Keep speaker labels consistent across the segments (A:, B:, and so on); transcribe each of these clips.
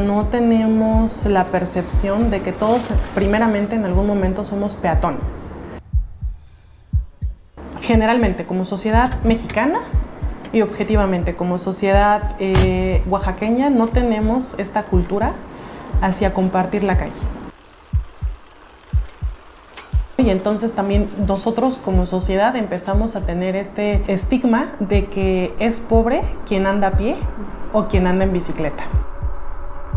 A: No tenemos la percepción de que todos primeramente en algún momento somos peatones. Generalmente como sociedad mexicana y objetivamente como sociedad eh, oaxaqueña no tenemos esta cultura hacia compartir la calle. Y entonces también nosotros como sociedad empezamos a tener este estigma de que es pobre quien anda a pie o quien anda en bicicleta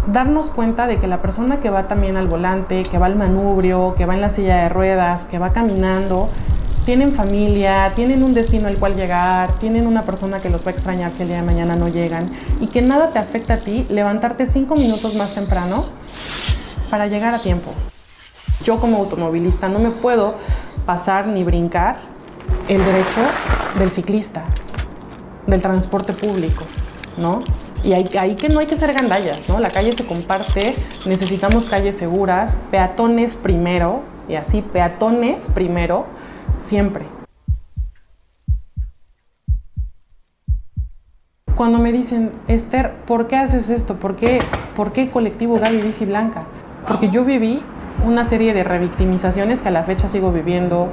A: darnos cuenta de que la persona que va también al volante, que va al manubrio, que va en la silla de ruedas, que va caminando, tienen familia, tienen un destino al cual llegar, tienen una persona que los va a extrañar si el día de mañana no llegan y que nada te afecta a ti levantarte cinco minutos más temprano para llegar a tiempo. Yo como automovilista no me puedo pasar ni brincar el derecho del ciclista, del transporte público, ¿no? Y ahí, que no hay que ser gandallas, ¿no? La calle se comparte, necesitamos calles seguras, peatones primero, y así, peatones primero, siempre. Cuando me dicen, Esther, ¿por qué haces esto? ¿Por qué, por qué colectivo Gaby Bici Blanca? Porque yo viví una serie de revictimizaciones que a la fecha sigo viviendo,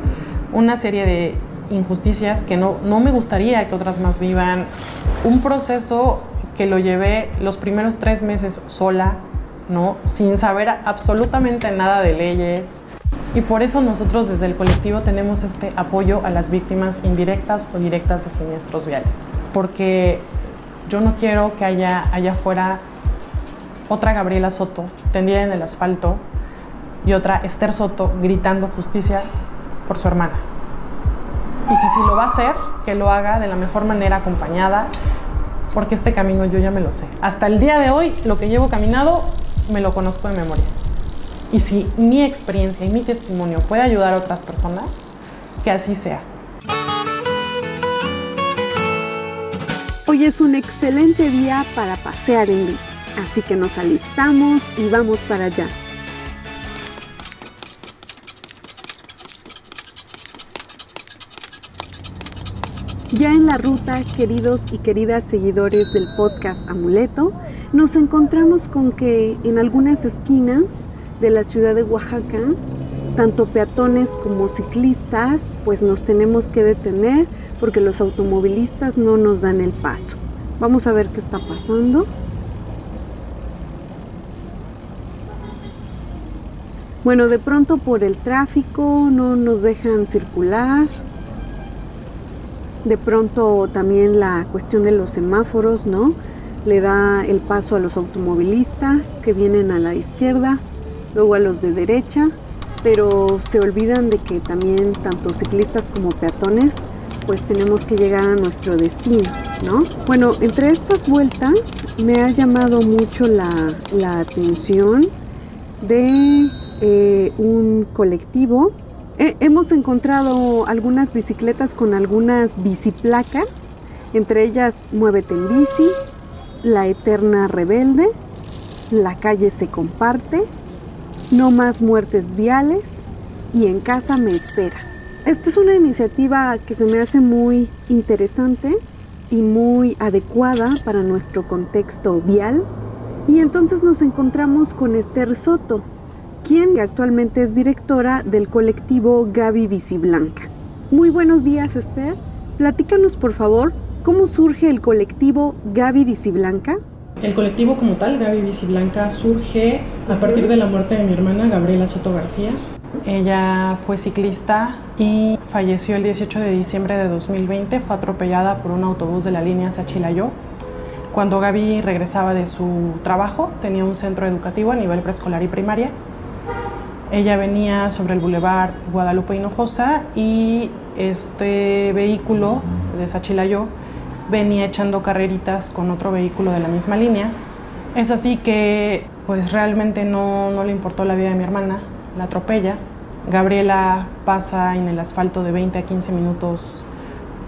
A: una serie de injusticias que no, no me gustaría que otras más vivan, un proceso que lo llevé los primeros tres meses sola, ¿no? Sin saber absolutamente nada de leyes. Y por eso nosotros desde el colectivo tenemos este apoyo a las víctimas indirectas o directas de siniestros viales. Porque yo no quiero que haya allá afuera otra Gabriela Soto tendida en el asfalto y otra Esther Soto gritando justicia por su hermana. Y si, si lo va a hacer, que lo haga de la mejor manera acompañada porque este camino yo ya me lo sé. Hasta el día de hoy, lo que llevo caminado, me lo conozco de memoria. Y si mi experiencia y mi testimonio puede ayudar a otras personas, que así sea.
B: Hoy es un excelente día para pasear en bici, así que nos alistamos y vamos para allá. Ya en la ruta, queridos y queridas seguidores del podcast Amuleto, nos encontramos con que en algunas esquinas de la ciudad de Oaxaca, tanto peatones como ciclistas, pues nos tenemos que detener porque los automovilistas no nos dan el paso. Vamos a ver qué está pasando. Bueno, de pronto por el tráfico no nos dejan circular de pronto también la cuestión de los semáforos, ¿no? Le da el paso a los automovilistas que vienen a la izquierda, luego a los de derecha, pero se olvidan de que también tanto ciclistas como peatones pues tenemos que llegar a nuestro destino, ¿no? Bueno, entre estas vueltas me ha llamado mucho la, atención de eh, un colectivo hemos encontrado algunas bicicletas con algunas biciplacas, entre ellas Muévete en bici, La Eterna Rebelde, La calle se comparte, No más muertes viales y En casa me espera. Esta es una iniciativa que se me hace muy interesante y muy adecuada para nuestro contexto vial. Y entonces nos encontramos con Esther Soto, quien actualmente es directora del colectivo Gaby Blanca. Muy buenos días, Esther. Platícanos, por favor, cómo surge el colectivo Gaby Blanca.
A: El colectivo como tal, Gaby Blanca, surge a partir de la muerte de mi hermana Gabriela Soto García. Ella fue ciclista y falleció el 18 de diciembre de 2020. Fue atropellada por un autobús de la línea Sachilayo. Cuando Gaby regresaba de su trabajo, tenía un centro educativo a nivel preescolar y primaria ella venía sobre el bulevar Guadalupe Hinojosa y este vehículo de Sachilayo venía echando carreritas con otro vehículo de la misma línea. Es así que pues realmente no, no le importó la vida de mi hermana, la atropella. Gabriela pasa en el asfalto de 20 a 15 minutos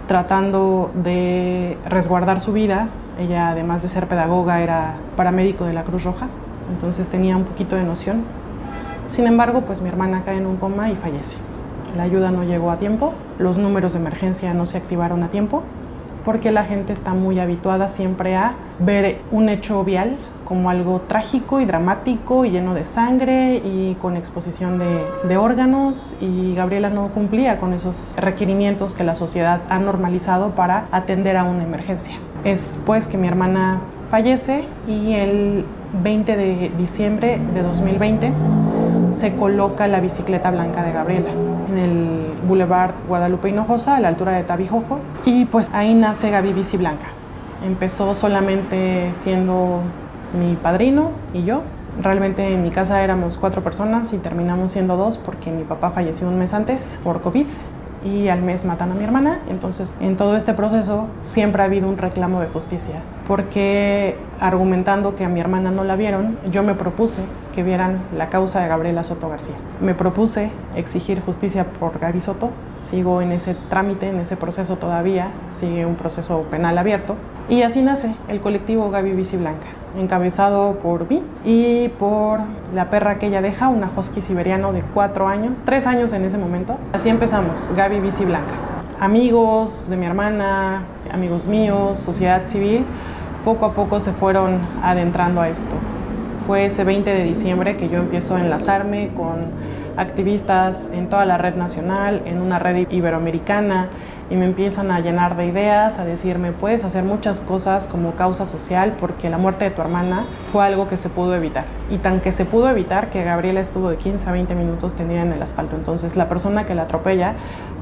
A: tratando de resguardar su vida. Ella además de ser pedagoga era paramédico de la Cruz Roja, entonces tenía un poquito de noción sin embargo, pues mi hermana cae en un coma y fallece. La ayuda no llegó a tiempo, los números de emergencia no se activaron a tiempo, porque la gente está muy habituada siempre a ver un hecho vial como algo trágico y dramático y lleno de sangre y con exposición de, de, órganos y Gabriela no cumplía con esos requerimientos que la sociedad ha normalizado para atender a una emergencia. Es pues que mi hermana fallece y el 20 de diciembre de 2020 se coloca la bicicleta blanca de Gabriela en el Boulevard Guadalupe Hinojosa, a la altura de Tabijojo, y pues ahí nace Gaby Bici Blanca. Empezó solamente siendo mi padrino y yo. Realmente en mi casa éramos cuatro personas y terminamos siendo dos porque mi papá falleció un mes antes por COVID y al mes matan a mi hermana. Entonces, en todo este proceso siempre ha habido un reclamo de justicia, porque argumentando que a mi hermana no la vieron, yo me propuse que vieran la causa de Gabriela Soto García. Me propuse exigir justicia por Gaby Soto. Sigo en ese trámite, en ese proceso todavía, sigue un proceso penal abierto. Y así nace el colectivo Gaby Blanca encabezado por mí y por la perra que ella deja, una husky siberiano de cuatro años, tres años en ese momento. Así empezamos, Gaby Bici Blanca. Amigos de mi hermana, amigos míos, sociedad civil, poco a poco se fueron adentrando a esto. Fue ese 20 de diciembre que yo empiezo a enlazarme con activistas en toda la red nacional, en una red iberoamericana, y me empiezan a llenar de ideas, a decirme, puedes hacer muchas cosas como causa social porque la muerte de tu hermana fue algo que se pudo evitar. Y tan que se pudo evitar que Gabriela estuvo de 15 a 20 minutos tenida en el asfalto. Entonces la persona que la atropella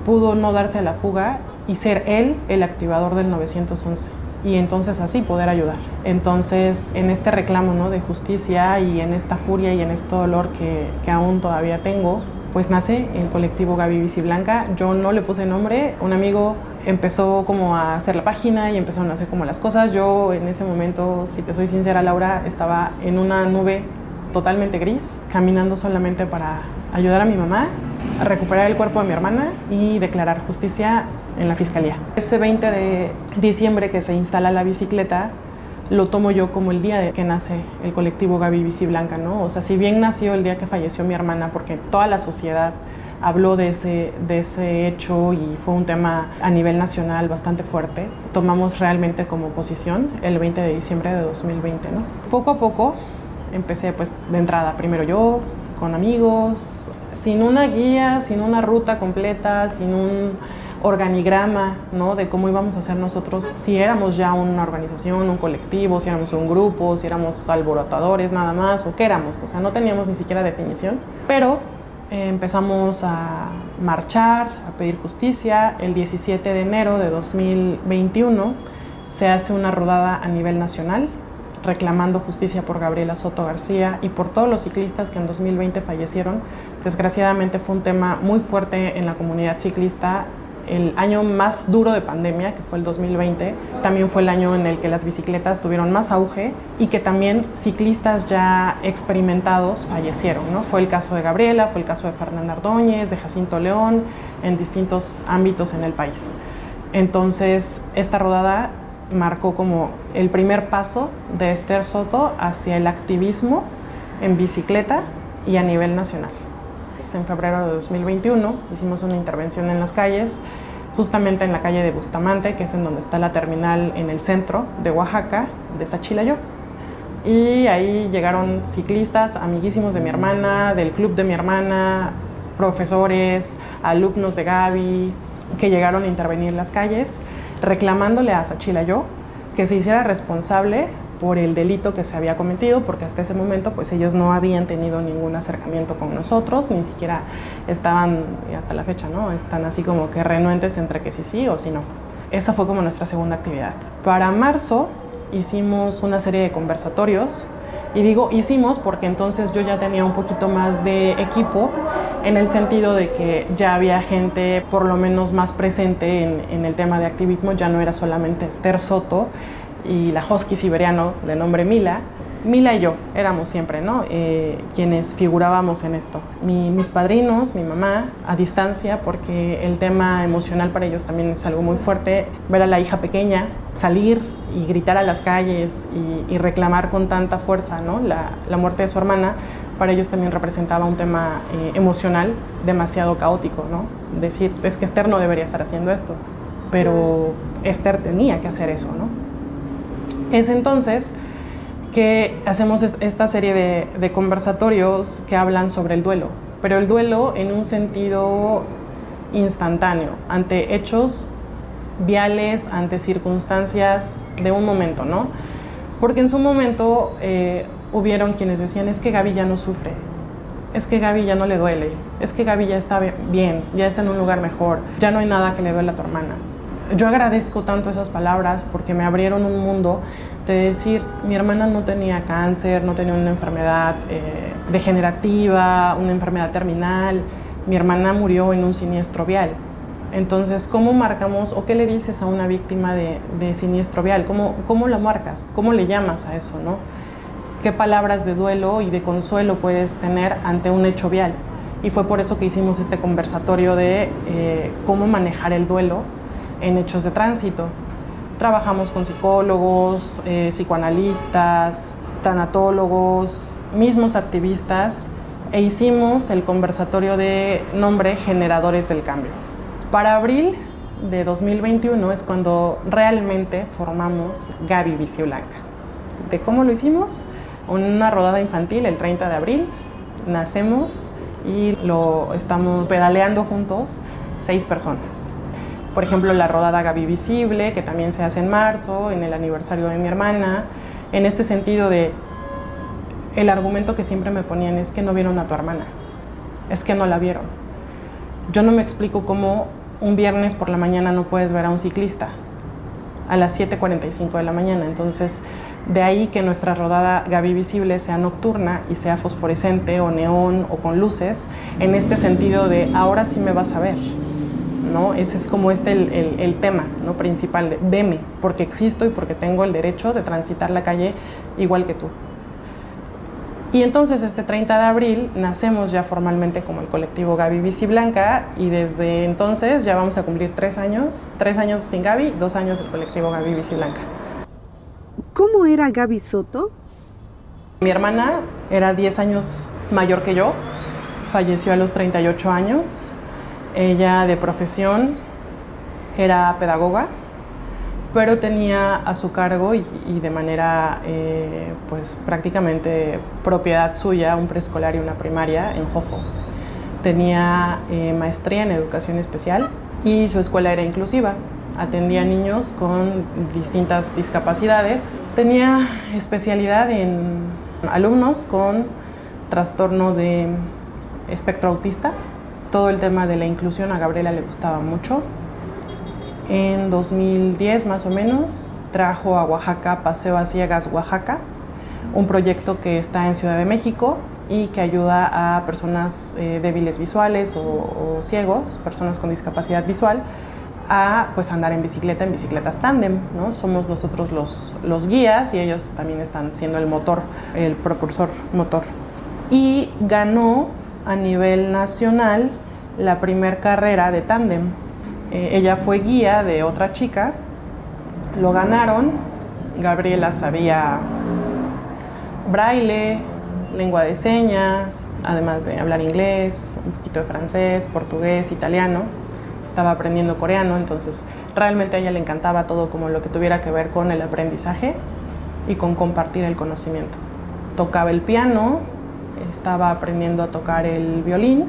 A: pudo no darse a la fuga y ser él el activador del 911 y entonces así poder ayudar. Entonces, en este reclamo ¿no? de justicia y en esta furia y en este dolor que, que aún todavía tengo, pues nace el colectivo Gaby Bici Blanca. Yo no le puse nombre, un amigo empezó como a hacer la página y empezaron a hacer como las cosas. Yo en ese momento, si te soy sincera Laura, estaba en una nube totalmente gris, caminando solamente para ayudar a mi mamá, a recuperar el cuerpo de mi hermana y declarar justicia en la fiscalía. Ese 20 de diciembre que se instala la bicicleta, lo tomo yo como el día de que nace el colectivo Gaby Bici Blanca, ¿no? O sea, si bien nació el día que falleció mi hermana, porque toda la sociedad habló de ese, de ese hecho y fue un tema a nivel nacional bastante fuerte, tomamos realmente como posición el 20 de diciembre de 2020, ¿no? Poco a poco empecé pues de entrada, primero yo, con amigos, sin una guía, sin una ruta completa, sin un organigrama, ¿no? De cómo íbamos a hacer nosotros, si éramos ya una organización, un colectivo, si éramos un grupo, si éramos alborotadores nada más, o qué éramos, o sea, no teníamos ni siquiera definición, pero eh, empezamos a marchar, a pedir justicia. El 17 de enero de 2021 se hace una rodada a nivel nacional reclamando justicia por Gabriela Soto García y por todos los ciclistas que en 2020 fallecieron. Desgraciadamente fue un tema muy fuerte en la comunidad ciclista el año más duro de pandemia, que fue el 2020, también fue el año en el que las bicicletas tuvieron más auge y que también ciclistas ya experimentados fallecieron. ¿no? Fue el caso de Gabriela, fue el caso de Fernanda Ardóñez, de Jacinto León, en distintos ámbitos en el país. Entonces, esta rodada marcó como el primer paso de Esther Soto hacia el activismo en bicicleta y a nivel nacional en febrero de 2021 hicimos una intervención en las calles, justamente en la calle de Bustamante, que es en donde está la terminal en el centro de Oaxaca, de Sachilayo. Y ahí llegaron ciclistas, amiguísimos de mi hermana, del club de mi hermana, profesores, alumnos de Gaby, que llegaron a intervenir en las calles, reclamándole a Sachilayo que se hiciera responsable por el delito que se había cometido, porque hasta ese momento pues ellos no habían tenido ningún acercamiento con nosotros, ni siquiera estaban, hasta la fecha, ¿no? Están así como que renuentes entre que sí sí o sí no. Esa fue como nuestra segunda actividad. Para marzo hicimos una serie de conversatorios, y digo hicimos porque entonces yo ya tenía un poquito más de equipo en el sentido de que ya había gente por lo menos más presente en, en el tema de activismo, ya no era solamente Esther Soto, y la husky siberiano de nombre Mila. Mila y yo éramos siempre, ¿no? Eh, quienes figurábamos en esto. mis padrinos, mi mamá, a distancia, porque el tema emocional para ellos también es algo muy fuerte. Ver a la hija pequeña salir y gritar a las calles y, reclamar con tanta fuerza, ¿no? La, la, muerte de su hermana, para ellos también representaba un tema eh, emocional demasiado caótico, ¿no? Decir, es que Esther no debería estar haciendo esto, pero Esther tenía que hacer eso, ¿no? Es entonces que hacemos esta serie de, conversatorios que hablan sobre el duelo, pero el duelo en un sentido instantáneo, ante hechos viales, ante circunstancias de un momento, ¿no? Porque en su momento eh, hubieron quienes decían, es que Gaby ya no sufre, es que Gaby ya no le duele, es que Gaby ya está bien, ya está en un lugar mejor, ya no hay nada que le duele a tu hermana. Yo agradezco tanto esas palabras porque me abrieron un mundo de decir, mi hermana no tenía cáncer, no tenía una enfermedad eh, degenerativa, una enfermedad terminal, mi hermana murió en un siniestro vial. Entonces, ¿cómo marcamos o qué le dices a una víctima de, siniestro vial? ¿Cómo, ¿Cómo la marcas? ¿Cómo le llamas a eso? ¿no? ¿Qué palabras de duelo y de consuelo puedes tener ante un hecho vial? Y fue por eso que hicimos este conversatorio de eh, cómo manejar el duelo en hechos de tránsito. Trabajamos con psicólogos, eh, psicoanalistas, tanatólogos, mismos activistas e hicimos el conversatorio de nombre Generadores del Cambio. Para abril de 2021 es cuando realmente formamos Gaby Vicio Blanca. ¿De cómo lo hicimos? Una rodada infantil el 30 de abril, nacemos y lo estamos pedaleando juntos seis personas. Por ejemplo, la rodada Gaby Visible, que también se hace en marzo, en el aniversario de mi hermana, en este sentido de el argumento que siempre me ponían es que no vieron a tu hermana, es que no la vieron. Yo no me explico cómo un viernes por la mañana no puedes ver a un ciclista a las 7.45 de la mañana. Entonces, de ahí que nuestra rodada Gaby Visible sea nocturna y sea fosforescente o neón o con luces, en este sentido de ahora sí me vas a ver. ¿No? Ese es como este el, el, tema ¿no? principal veme, porque existo y porque tengo el derecho de transitar la calle igual que tú. Y entonces este 30 de abril nacemos ya formalmente como el colectivo Gaby Blanca y desde entonces ya vamos a cumplir tres años, tres años sin Gaby, dos años del colectivo Gaby Blanca.
B: ¿Cómo era Gaby Soto?
A: Mi hermana era 10 años mayor que yo, falleció a los 38 años. Ella de profesión era pedagoga pero tenía a su cargo y, de manera eh, pues prácticamente propiedad suya un preescolar y una primaria en Jojo. Tenía eh, maestría en educación especial y su escuela era inclusiva. Atendía niños con distintas discapacidades. Tenía especialidad en alumnos con trastorno de espectro autista. Todo el tema de la inclusión a Gabriela le gustaba mucho en 2010 más o menos trajo a Oaxaca Paseo a Ciegas Oaxaca, un proyecto que está en Ciudad de México y que ayuda a personas eh, débiles visuales o, ciegos, personas con discapacidad visual, a pues andar en bicicleta, en bicicletas tándem, ¿no? Somos nosotros los, los guías y ellos también están siendo el motor, el propulsor motor. Y ganó a nivel nacional la primer carrera de tándem eh, ella fue guía de otra chica, lo ganaron, Gabriela sabía braille, lengua de señas, además de hablar inglés, un poquito de francés, portugués, italiano, estaba aprendiendo coreano, entonces realmente a ella le encantaba todo como lo que tuviera que ver con el aprendizaje y con compartir el conocimiento. Tocaba el piano, estaba aprendiendo a tocar el violín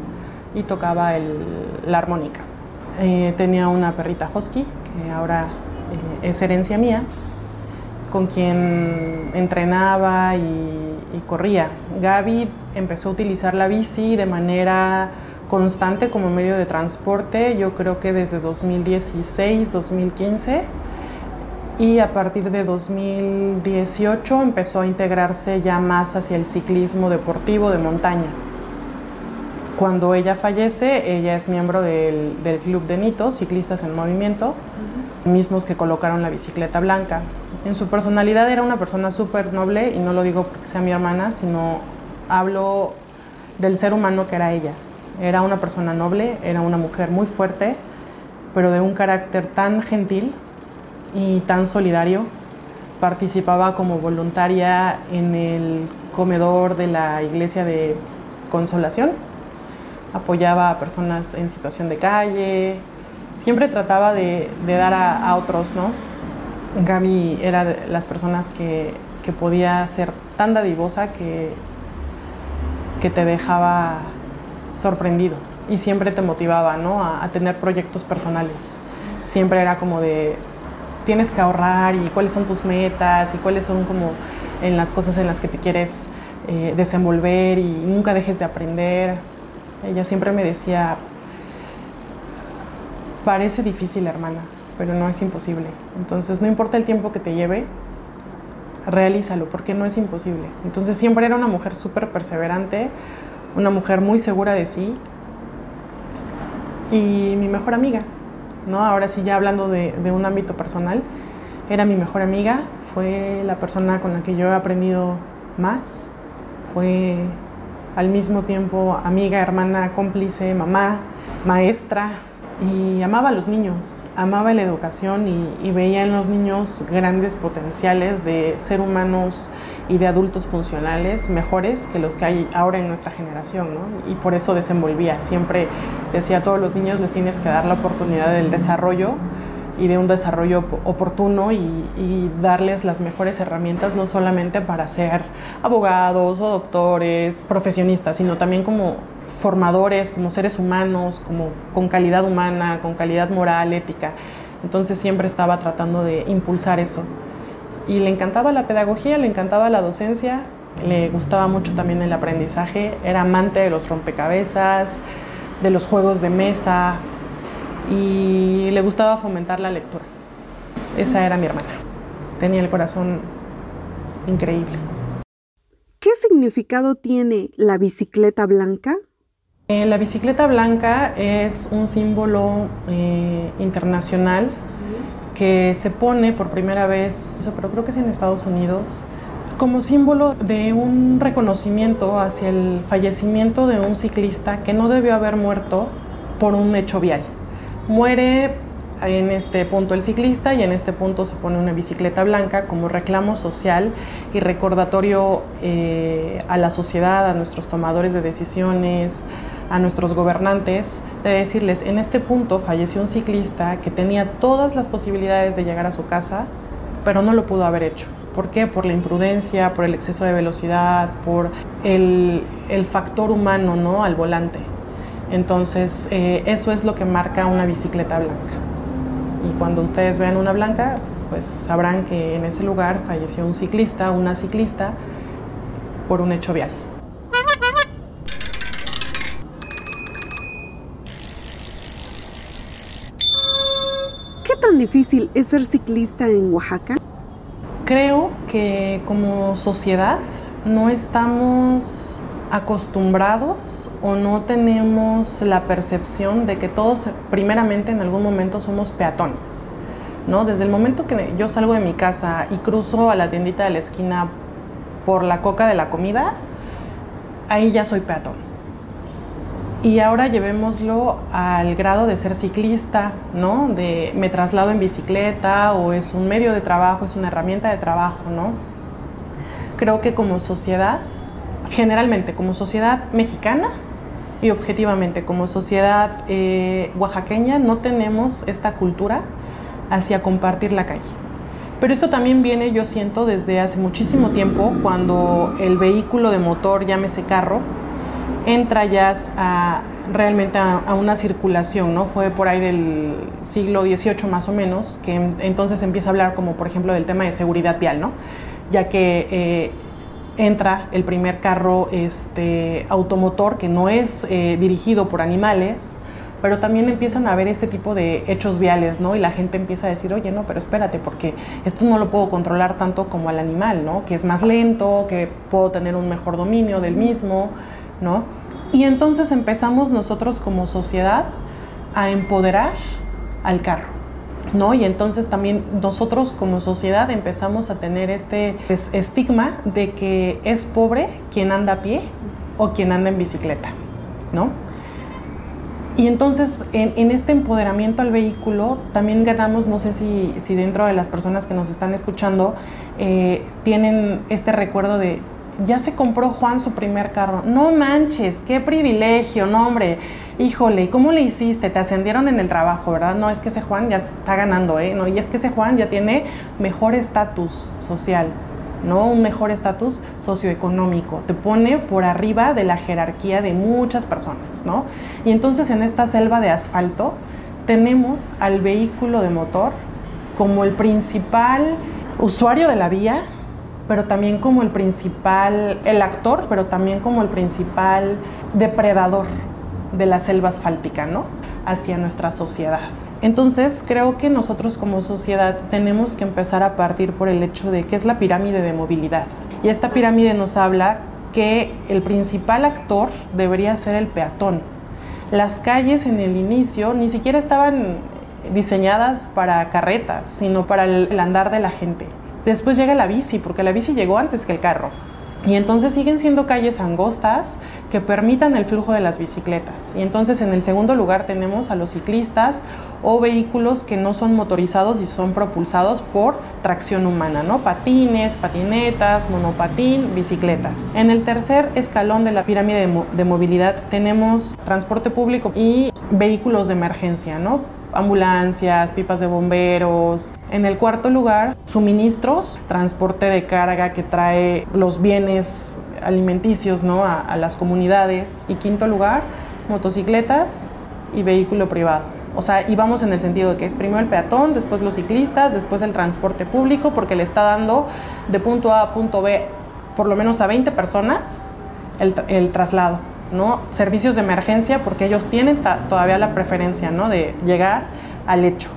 A: y tocaba la armónica. Eh, tenía una perrita husky, que ahora eh, es herencia mía, con quien entrenaba y, y, corría. Gaby empezó a utilizar la bici de manera constante como medio de transporte, yo creo que desde 2016, 2015, y a partir de 2018 empezó a integrarse ya más hacia el ciclismo deportivo de montaña. Cuando ella fallece, ella es miembro del, Club de Nito, Ciclistas en Movimiento, mismos que colocaron la bicicleta blanca. En su personalidad era una persona súper noble, y no lo digo porque sea mi hermana, sino hablo del ser humano que era ella. Era una persona noble, era una mujer muy fuerte, pero de un carácter tan gentil y tan solidario. Participaba como voluntaria en el comedor de la iglesia de Consolación apoyaba a personas en situación de calle, siempre trataba de, dar a, otros, ¿no? Gaby era de las personas que que podía ser tan dadivosa que, que te dejaba sorprendido y siempre te motivaba ¿no? a, tener proyectos personales. Siempre era como de, tienes que ahorrar y cuáles son tus metas y cuáles son como en las cosas en las que te quieres eh, desenvolver y nunca dejes de aprender. Ella siempre me decía, parece difícil hermana, pero no es imposible. Entonces no importa el tiempo que te lleve, realízalo, porque no es imposible. Entonces siempre era una mujer súper perseverante, una mujer muy segura de sí y mi mejor amiga, ¿no? Ahora sí, ya hablando de, un ámbito personal, era mi mejor amiga, fue la persona con la que yo he aprendido más, fue al mismo tiempo amiga, hermana, cómplice, mamá, maestra, y amaba a los niños, amaba la educación y, veía en los niños grandes potenciales de ser humanos y de adultos funcionales mejores que los que hay ahora en nuestra generación, ¿no? Y por eso desenvolvía, siempre decía a todos los niños les tienes que dar la oportunidad del desarrollo y de un desarrollo oportuno y, darles las mejores herramientas, no solamente para ser abogados o doctores, profesionistas, sino también como formadores, como seres humanos, como con calidad humana, con calidad moral, ética. Entonces siempre estaba tratando de impulsar eso. Y le encantaba la pedagogía, le encantaba la docencia, le gustaba mucho también el aprendizaje, era amante de los rompecabezas, de los juegos de mesa y le gustaba fomentar la lectura. Esa era mi hermana. Tenía el corazón increíble.
B: ¿Qué significado tiene la bicicleta blanca?
A: Eh, la bicicleta blanca es un símbolo eh, internacional que se pone por primera vez, pero creo que es en Estados Unidos, como símbolo de un reconocimiento hacia el fallecimiento de un ciclista que no debió haber muerto por un hecho vial. Muere en este punto el ciclista y en este punto se pone una bicicleta blanca como reclamo social y recordatorio eh, a la sociedad, a nuestros tomadores de decisiones, a nuestros gobernantes de decirles, en este punto falleció un ciclista que tenía todas las posibilidades de llegar a su casa, pero no lo pudo haber hecho. ¿Por qué? Por la imprudencia, por el exceso de velocidad, por el, factor humano ¿no? al volante. Entonces, eh, eso es lo que marca una bicicleta blanca. Y cuando ustedes vean una blanca, pues sabrán que en ese lugar falleció un ciclista, una ciclista, por un hecho vial.
B: Difícil es ser ciclista en Oaxaca?
A: Creo que como sociedad no estamos acostumbrados o no tenemos la percepción de que todos primeramente en algún momento somos peatones. ¿no? Desde el momento que yo salgo de mi casa y cruzo a la tiendita de la esquina por la coca de la comida, ahí ya soy peatón y ahora llevémoslo al grado de ser ciclista, ¿no? De me traslado en bicicleta o es un medio de trabajo, es una herramienta de trabajo, ¿no? Creo que como sociedad, generalmente como sociedad mexicana y objetivamente como sociedad eh, oaxaqueña, no tenemos esta cultura hacia compartir la calle. Pero esto también viene, yo siento, desde hace muchísimo tiempo, cuando el vehículo de motor, llámese carro, entra ya a, realmente a, una circulación, ¿no? Fue por ahí del siglo XVIII más o menos, que entonces empieza a hablar como por ejemplo del tema de seguridad vial, ¿no? Ya que eh, entra el primer carro este, automotor que no es eh, dirigido por animales, pero también empiezan a haber este tipo de hechos viales, ¿no? Y la gente empieza a decir, oye, no, pero espérate, porque esto no lo puedo controlar tanto como al animal, ¿no? Que es más lento, que puedo tener un mejor dominio del mismo. ¿No? Y entonces empezamos nosotros como sociedad a empoderar al carro, ¿no? Y entonces también nosotros como sociedad empezamos a tener este estigma de que es pobre quien anda a pie o quien anda en bicicleta, ¿no? Y entonces en, este empoderamiento al vehículo también ganamos, no sé si, dentro de las personas que nos están escuchando eh, tienen este recuerdo de ya se compró Juan su primer carro. No manches, qué privilegio, no hombre. Híjole, ¿cómo le hiciste? Te ascendieron en el trabajo, ¿verdad? No, es que ese Juan ya está ganando, ¿eh? No, y es que ese Juan ya tiene mejor estatus social. ¿no? Un mejor estatus socioeconómico, te pone por arriba de la jerarquía de muchas personas, ¿no? Y entonces en esta selva de asfalto tenemos al vehículo de motor como el principal usuario de la vía, pero también como el principal, el actor, pero también como el principal depredador de la selva asfáltica, ¿no? Hacia nuestra sociedad. Entonces creo que nosotros como sociedad tenemos que empezar a partir por el hecho de que es la pirámide de movilidad. Y esta pirámide nos habla que el principal actor debería ser el peatón. Las calles en el inicio ni siquiera estaban diseñadas para carretas, sino para el, andar de la gente. Después llega la bici, porque la bici llegó antes que el carro. Y entonces siguen siendo calles angostas que permitan el flujo de las bicicletas. Y entonces en el segundo lugar tenemos a los ciclistas o vehículos que no son motorizados y son propulsados por tracción humana, ¿no? Patines, patinetas, monopatín, bicicletas. En el tercer escalón de la pirámide de, de movilidad tenemos transporte público y vehículos de emergencia, ¿no? Ambulancias, pipas de bomberos. En el cuarto lugar, suministros, transporte de carga que trae los bienes alimenticios ¿no? a, las comunidades. Y quinto lugar, motocicletas y vehículo privado. O sea, íbamos en el sentido de que es primero el peatón, después los ciclistas, después el transporte público, porque le está dando de punto A a punto B por lo menos a 20 personas el, el traslado. ¿No? Servicios de emergencia, porque ellos tienen todavía la preferencia, ¿no? De llegar al hecho.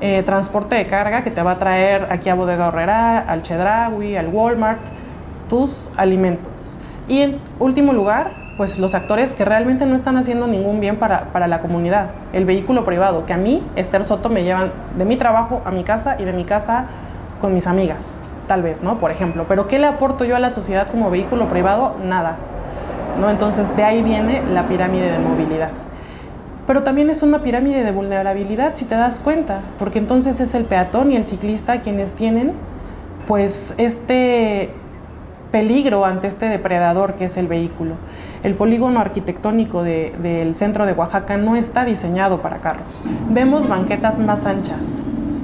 A: Eh, transporte de carga que te va a traer aquí a Bodega Horrera, al Chedraui, al Walmart, tus alimentos. Y en último lugar, pues los actores que realmente no están haciendo ningún bien para, para, la comunidad. El vehículo privado, que a mí, Esther Soto, me llevan de mi trabajo a mi casa y de mi casa con mis amigas, tal vez, ¿no? Por ejemplo. Pero ¿qué le aporto yo a la sociedad como vehículo privado? Nada. Entonces de ahí viene la pirámide de movilidad. Pero también es una pirámide de vulnerabilidad, si te das cuenta, porque entonces es el peatón y el ciclista quienes tienen pues este peligro ante este depredador que es el vehículo. El polígono arquitectónico del centro de Oaxaca no está diseñado para carros. Vemos banquetas más anchas,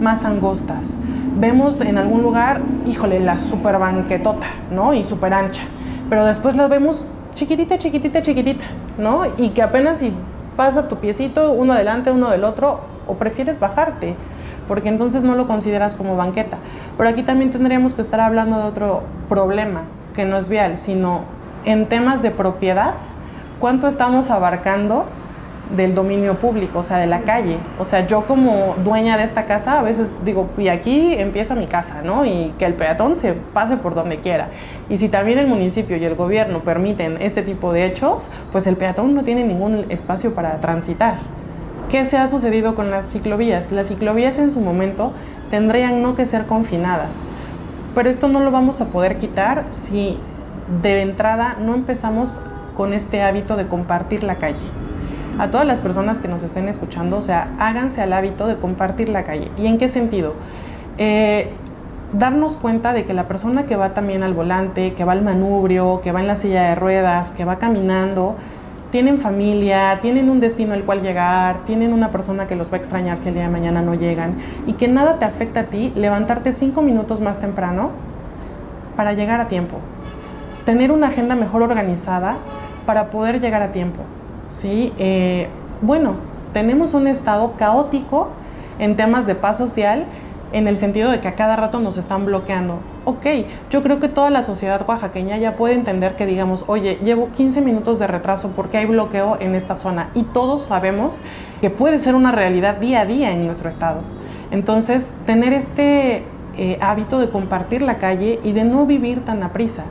A: más angostas. Vemos en algún lugar, híjole, la super banquetota, ¿no? Y super ancha. Pero después las vemos chiquitita, chiquitita, chiquitita, ¿no? Y que apenas si pasa tu piecito uno adelante, uno del otro, o prefieres bajarte, porque entonces no lo consideras como banqueta. Pero aquí también tendríamos que estar hablando de otro problema, que no es vial, sino en temas de propiedad, ¿cuánto estamos abarcando del dominio público, o sea, de la calle. O sea, yo como dueña de esta casa a veces digo, y aquí empieza mi casa, ¿no? Y que el peatón se pase por donde quiera. Y si también el municipio y el gobierno permiten este tipo de hechos, pues el peatón no tiene ningún espacio para transitar. ¿Qué se ha sucedido con las ciclovías? Las ciclovías en su momento tendrían no que ser confinadas, pero esto no lo vamos a poder quitar si de entrada no empezamos con este hábito de compartir la calle a todas las personas que nos estén escuchando, o sea, háganse al hábito de compartir la calle. ¿Y en qué sentido? Eh, darnos cuenta de que la persona que va también al volante, que va al manubrio, que va en la silla de ruedas, que va caminando, tienen familia, tienen un destino al cual llegar, tienen una persona que los va a extrañar si el día de mañana no llegan y que nada te afecta a ti levantarte cinco minutos más temprano para llegar a tiempo. Tener una agenda mejor organizada para poder llegar a tiempo. ¿Sí? Eh, bueno, tenemos un estado caótico en temas de paz social en el sentido de que a cada rato nos están bloqueando. Ok, yo creo que toda la sociedad oaxaqueña ya puede entender que digamos, oye, llevo 15 minutos de retraso porque hay bloqueo en esta zona y todos sabemos que puede ser una realidad día a día en nuestro estado. Entonces, tener este eh, hábito de compartir la calle y de no vivir tan a prisa.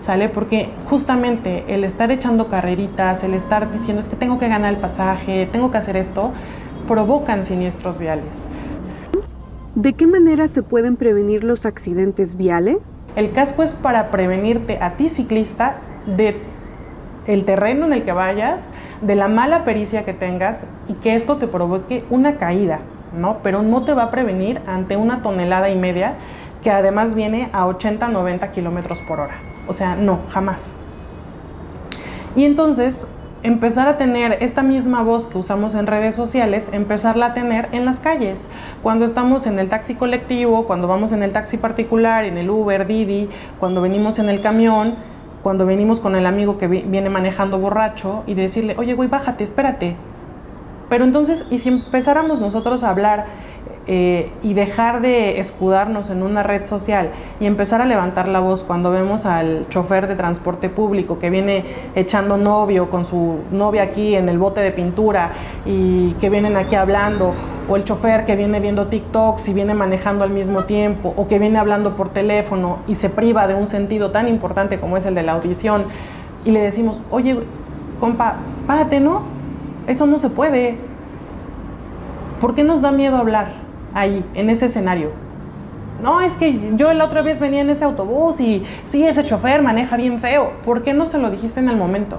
A: ¿Sale? Porque justamente el estar echando carreritas, el estar diciendo es que tengo que ganar el pasaje, tengo que hacer esto, provocan siniestros viales.
B: ¿De qué manera se pueden prevenir los accidentes viales?
A: El casco es para prevenirte a ti ciclista de el terreno en el que vayas, de la mala pericia que tengas y que esto te provoque una caída, ¿no? Pero no te va a prevenir ante una tonelada y media que además viene a 80-90 kilómetros por hora. O sea, no, jamás. Y entonces, empezar a tener esta misma voz que usamos en redes sociales, empezarla a tener en las calles. Cuando estamos en el taxi colectivo, cuando vamos en el taxi particular, en el Uber, Didi, cuando venimos en el camión, cuando venimos con el amigo que viene manejando borracho y decirle, oye, güey, bájate, espérate. Pero entonces, ¿y si empezáramos nosotros a hablar eh, y dejar de escudarnos en una red social y empezar a levantar la voz cuando vemos al chofer de transporte público que viene echando novio con su novia aquí en el bote de pintura y que vienen aquí hablando, o el chofer que viene viendo TikToks y viene manejando al mismo tiempo, o que viene hablando por teléfono y se priva de un sentido tan importante como es el de la audición, y le decimos, oye, compa, párate, ¿no? Eso no se puede. ¿Por qué nos da miedo hablar? Ahí, en ese escenario. No, es que yo la otra vez venía en ese autobús y sí, ese chofer maneja bien feo. ¿Por qué no se lo dijiste en el momento?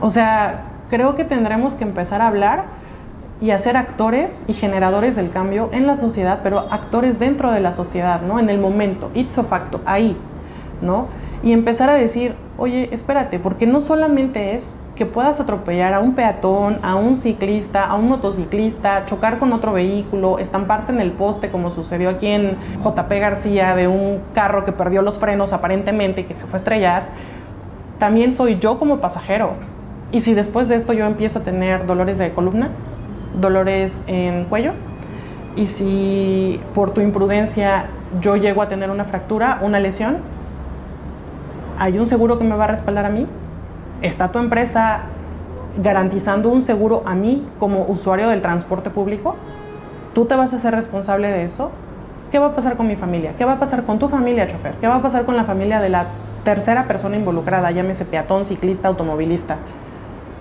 A: O sea, creo que tendremos que empezar a hablar y a ser actores y generadores del cambio en la sociedad, pero actores dentro de la sociedad, ¿no? En el momento, ipso facto, ahí, ¿no? Y empezar a decir, oye, espérate, porque no solamente es que puedas atropellar a un peatón, a un ciclista, a un motociclista, chocar con otro vehículo, estamparte en el poste como sucedió aquí en JP García de un carro que perdió los frenos aparentemente y que se fue a estrellar, también soy yo como pasajero. Y si después de esto yo empiezo a tener dolores de columna, dolores en cuello, y si por tu imprudencia yo llego a tener una fractura, una lesión, ¿hay un seguro que me va a respaldar a mí? ¿Está tu empresa garantizando un seguro a mí como usuario del transporte público? ¿Tú te vas a ser responsable de eso? ¿Qué va a pasar con mi familia? ¿Qué va a pasar con tu familia, chofer? ¿Qué va a pasar con la familia de la tercera persona involucrada, llámese peatón, ciclista, automovilista?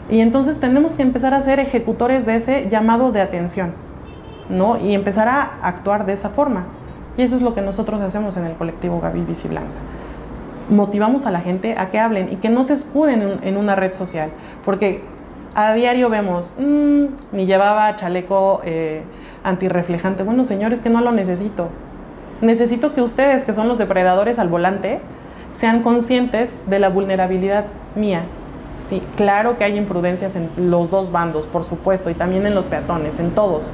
A: Y entonces tenemos que empezar a ser ejecutores de ese llamado de atención, ¿no? Y empezar a actuar de esa forma. Y eso es lo que nosotros hacemos en el colectivo Gaby Bici Blanca motivamos a la gente a que hablen y que no se escuden en, una red social, porque a diario vemos, mmm, ni llevaba chaleco eh, antirreflejante. Bueno, señores, que no lo necesito. Necesito que ustedes, que son los depredadores al volante, sean conscientes de la vulnerabilidad mía. Sí, claro que hay imprudencias en los dos bandos, por supuesto, y también en los peatones, en todos.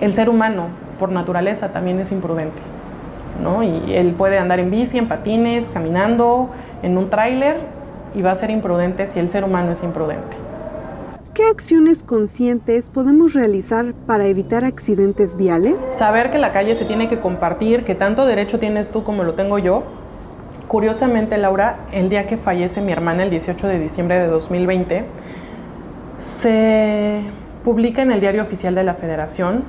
A: El ser humano, por naturaleza, también es imprudente. Y él puede andar en bici, en patines, caminando, en un tráiler y va a ser imprudente si el ser humano es imprudente.
B: ¿Qué acciones conscientes podemos realizar para evitar accidentes viales?
A: Saber que la calle se tiene que compartir, que tanto derecho tienes tú como lo tengo yo. Curiosamente, Laura, el día que fallece mi hermana, el 18 de diciembre de 2020, se publica en el Diario Oficial de la Federación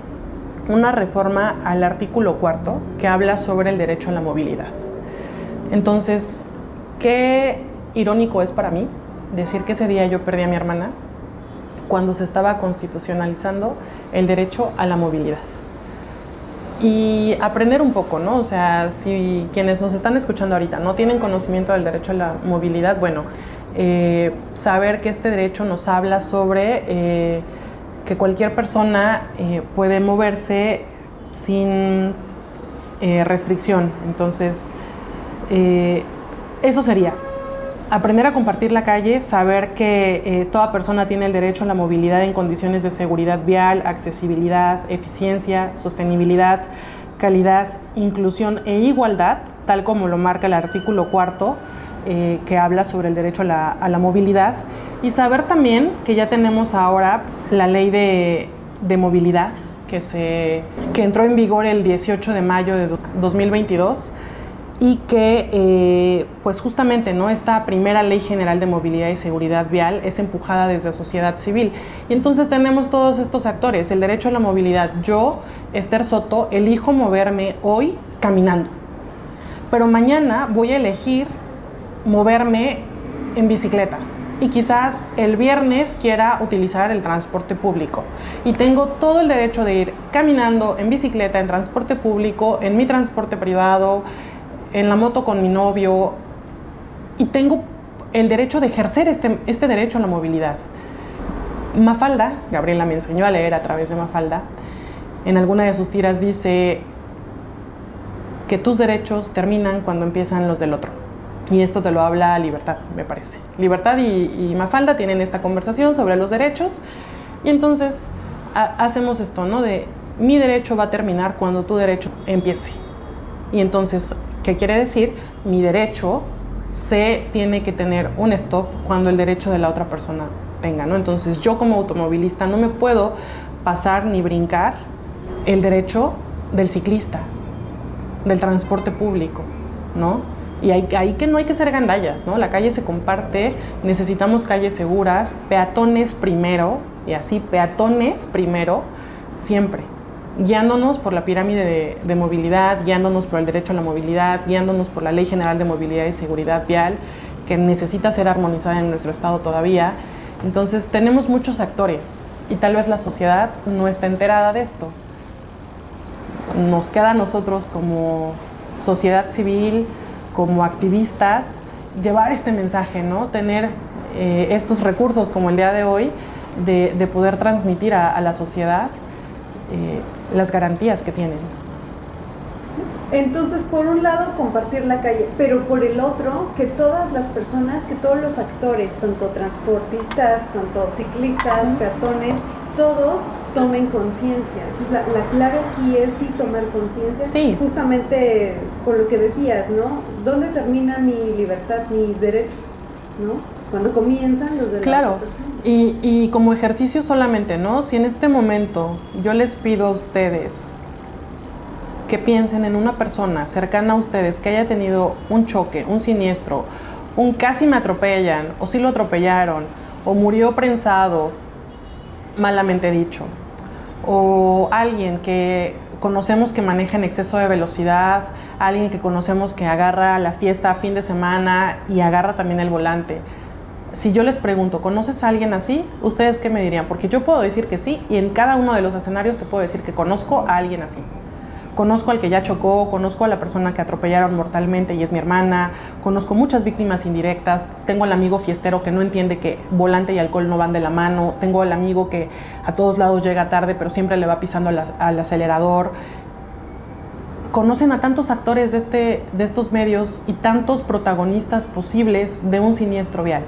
A: una reforma al artículo cuarto que habla sobre el derecho a la movilidad. Entonces, qué irónico es para mí decir que ese día yo perdí a mi hermana cuando se estaba constitucionalizando el derecho a la movilidad. Y aprender un poco, ¿no? O sea, si quienes nos están escuchando ahorita no tienen conocimiento del derecho a la movilidad, bueno, eh, saber que este derecho nos habla sobre... Eh, que cualquier persona eh, puede moverse sin eh, restricción. Entonces, eh, eso sería. Aprender a compartir la calle, saber que toda persona tiene el derecho a la movilidad en condiciones de seguridad vial, accesibilidad, eficiencia, sostenibilidad, calidad, inclusión e igualdad, tal como lo marca el artículo cuarto, que habla sobre el derecho a la, a la movilidad. Y saber también que ya tenemos ahora la ley de, movilidad que, se, que entró en vigor el 18 de mayo de 2022 y que eh, pues justamente ¿no? esta primera ley general de movilidad y seguridad vial es empujada desde sociedad civil. Y entonces tenemos todos estos actores, el derecho a la movilidad. Yo, Esther Soto, elijo moverme hoy caminando, pero mañana voy a elegir moverme en bicicleta y quizás el viernes quiera utilizar el transporte público. Y tengo todo el derecho de ir caminando, en bicicleta, en transporte público, en mi transporte privado, en la moto con mi novio. Y tengo el derecho de ejercer este, este derecho a la movilidad. Mafalda, Gabriela me enseñó a leer a través de Mafalda, en alguna de sus tiras dice que tus derechos terminan cuando empiezan los del otro. Y esto te lo habla Libertad, me parece. Libertad y, Mafalda tienen esta conversación sobre los derechos y entonces hacemos esto, ¿no? De mi derecho va a terminar cuando tu derecho empiece. Y entonces, ¿qué quiere decir? Mi derecho se tiene que tener un stop cuando el derecho de la otra persona tenga, ¿no? Entonces, yo como automovilista no me puedo pasar ni brincar el derecho del ciclista, del transporte público, ¿no? Y ahí que no hay que ser gandallas, ¿no? La calle se comparte, necesitamos calles seguras, peatones primero, y así, peatones primero, siempre. Guiándonos por la pirámide de, movilidad, guiándonos por el derecho a la movilidad, guiándonos por la Ley General de Movilidad y Seguridad Vial, que necesita ser armonizada en nuestro estado todavía. Entonces, tenemos muchos actores y tal vez la sociedad no está enterada de esto. Nos queda a nosotros como sociedad civil, como activistas llevar este mensaje, ¿no? Tener eh, estos recursos como el día de hoy de, poder transmitir a, la sociedad eh, las garantías que tienen.
B: Entonces, por un lado, compartir la calle, pero por el otro, que todas las personas, que todos los actores, tanto transportistas, tanto ciclistas, peatones, todos tomen conciencia. La, la, clave aquí es sí tomar conciencia.
A: Sí.
B: Justamente con lo que decías, ¿no? ¿Dónde termina mi libertad, mis derechos? ¿No? Cuando comienzan los derechos.
A: Claro. Y, y como ejercicio solamente, ¿no? Si en este momento yo les pido a ustedes que piensen en una persona cercana a ustedes que haya tenido un choque, un siniestro, un casi me atropellan, o si lo atropellaron, o murió prensado, malamente dicho, o alguien que conocemos que maneja en exceso de velocidad, alguien que conocemos que agarra la fiesta a fin de semana y agarra también el volante. Si yo les pregunto, ¿conoces a alguien así? ¿Ustedes qué me dirían? Porque yo puedo decir que sí y en cada uno de los escenarios te puedo decir que conozco a alguien así. Conozco al que ya chocó, conozco a la persona que atropellaron mortalmente y es mi hermana, conozco muchas víctimas indirectas, tengo al amigo fiestero que no entiende que volante y alcohol no van de la mano, tengo al amigo que a todos lados llega tarde pero siempre le va pisando al, acelerador. Conocen a tantos actores de, este, de estos medios y tantos protagonistas posibles de un siniestro vial.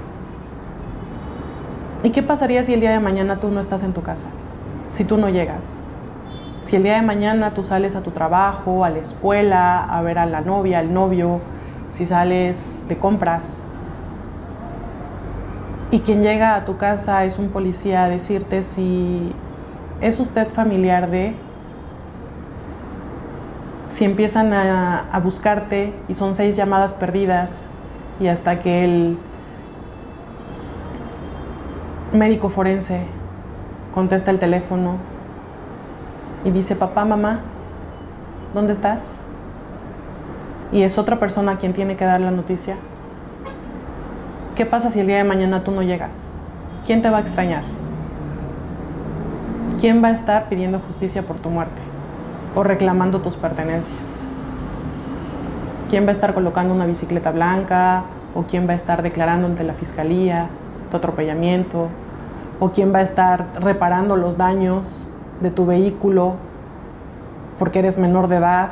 A: ¿Y qué pasaría si el día de mañana tú no estás en tu casa? Si tú no llegas si el día de mañana tú sales a tu trabajo, a la escuela, a ver a la novia, al novio, si sales de compras. Y quien llega a tu casa es un policía a decirte si es usted familiar de, si empiezan a, a buscarte y son seis llamadas perdidas y hasta que el médico forense contesta el teléfono y dice, papá, mamá, ¿dónde estás? Y es otra persona quien tiene que dar la noticia. ¿Qué pasa si el día de mañana tú no llegas? ¿Quién te va a extrañar? ¿Quién va a estar pidiendo justicia por tu muerte o reclamando tus pertenencias? ¿Quién va a estar colocando una bicicleta blanca o quién va a estar declarando ante la fiscalía tu atropellamiento o quién va a estar reparando los daños de tu vehículo porque eres menor de edad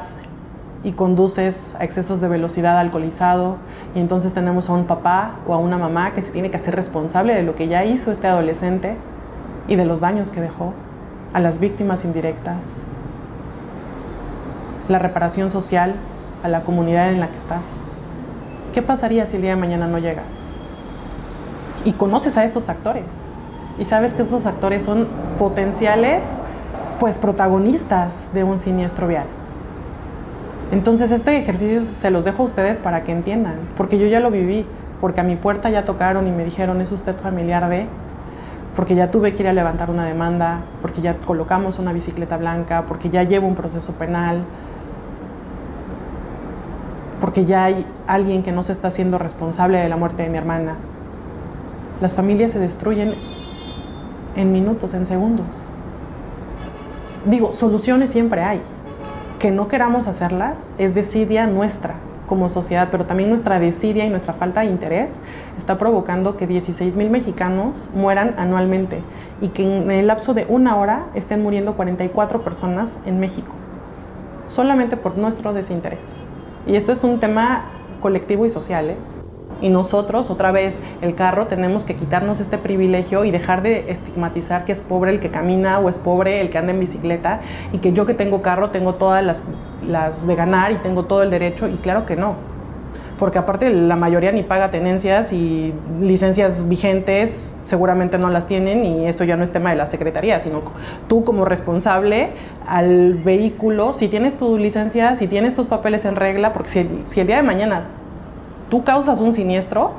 A: y conduces a excesos de velocidad alcoholizado y entonces tenemos a un papá o a una mamá que se tiene que hacer responsable de lo que ya hizo este adolescente y de los daños que dejó a las víctimas indirectas, la reparación social a la comunidad en la que estás. ¿Qué pasaría si el día de mañana no llegas? Y conoces a estos actores y sabes que estos actores son potenciales pues protagonistas de un siniestro vial. Entonces este ejercicio se los dejo a ustedes para que entiendan, porque yo ya lo viví, porque a mi puerta ya tocaron y me dijeron, ¿es usted familiar de? Porque ya tuve que ir a levantar una demanda, porque ya colocamos una bicicleta blanca, porque ya llevo un proceso penal, porque ya hay alguien que no se está haciendo responsable de la muerte de mi hermana. Las familias se destruyen en minutos, en segundos digo, soluciones siempre hay. Que no queramos hacerlas es desidia nuestra como sociedad, pero también nuestra desidia y nuestra falta de interés está provocando que 16 mil mexicanos mueran anualmente y que en el lapso de una hora estén muriendo 44 personas en México, solamente por nuestro desinterés. Y esto es un tema colectivo y social. ¿eh? Y nosotros, otra vez, el carro, tenemos que quitarnos este privilegio y dejar de estigmatizar que es pobre el que camina o es pobre el que anda en bicicleta y que yo que tengo carro tengo todas las, las de ganar y tengo todo el derecho y claro que no. Porque aparte la mayoría ni paga tenencias y licencias vigentes seguramente no las tienen y eso ya no es tema de la Secretaría, sino tú como responsable al vehículo, si tienes tu licencia, si tienes tus papeles en regla, porque si, si el día de mañana tú causas un siniestro,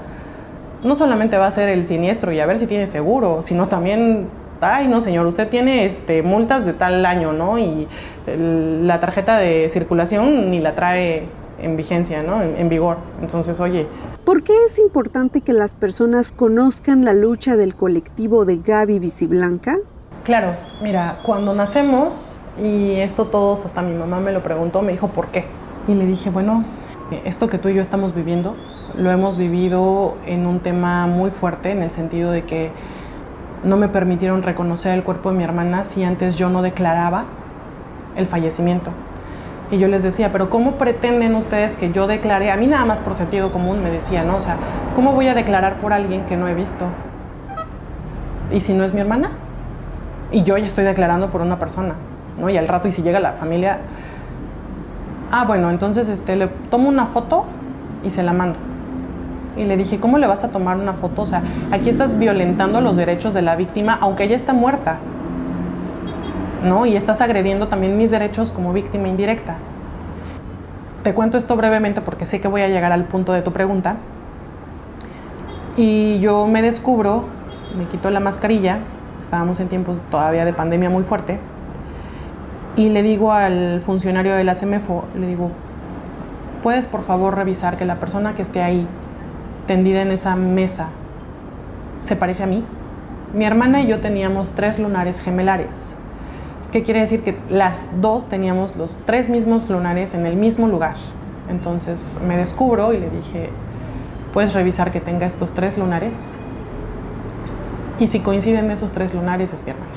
A: no solamente va a ser el siniestro y a ver si tiene seguro, sino también, ay no señor, usted tiene este, multas de tal año, ¿no? Y el, la tarjeta de circulación ni la trae en vigencia, ¿no? En, en, vigor. Entonces, oye.
B: ¿Por qué es importante que las personas conozcan la lucha del colectivo de Gaby Visiblanca?
A: Claro, mira, cuando nacemos, y esto todos, hasta mi mamá me lo preguntó, me dijo, ¿por qué? Y le dije, bueno, esto que tú y yo estamos viviendo, lo hemos vivido en un tema muy fuerte, en el sentido de que no me permitieron reconocer el cuerpo de mi hermana si antes yo no declaraba el fallecimiento. Y yo les decía, pero ¿cómo pretenden ustedes que yo declare? A mí nada más por sentido común me decía, ¿no? O sea, ¿cómo voy a declarar por alguien que no he visto? ¿Y si no es mi hermana? Y yo ya estoy declarando por una persona, ¿no? Y al rato, y si llega la familia, ah, bueno, entonces este, le tomo una foto y se la mando. Y le dije, ¿cómo le vas a tomar una foto? O sea, aquí estás violentando los derechos de la víctima, aunque ella está muerta. ¿no? Y estás agrediendo también mis derechos como víctima indirecta. Te cuento esto brevemente porque sé que voy a llegar al punto de tu pregunta. Y yo me descubro, me quito la mascarilla, estábamos en tiempos todavía de pandemia muy fuerte, y le digo al funcionario de la CEMEFO, le digo, ¿puedes por favor revisar que la persona que esté ahí, tendida en esa mesa, se parece a mí? Mi hermana y yo teníamos tres lunares gemelares. ¿Qué quiere decir? Que las dos teníamos los tres mismos lunares en el mismo lugar. Entonces me descubro y le dije, ¿puedes revisar que tenga estos tres lunares? Y si coinciden esos tres lunares es mi.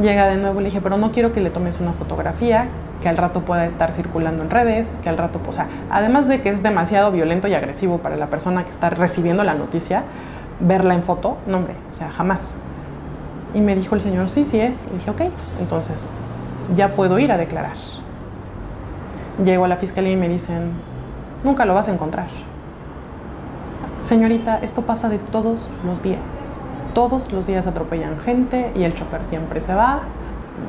A: Llega de nuevo y le dije, pero no quiero que le tomes una fotografía, que al rato pueda estar circulando en redes, que al rato, o sea, además de que es demasiado violento y agresivo para la persona que está recibiendo la noticia, verla en foto, no hombre, o sea, jamás. Y me dijo el señor, sí, sí es. Le dije, ok, entonces ya puedo ir a declarar. Llego a la fiscalía y me dicen, nunca lo vas a encontrar. Señorita, esto pasa de todos los días. Todos los días atropellan gente y el chofer siempre se va.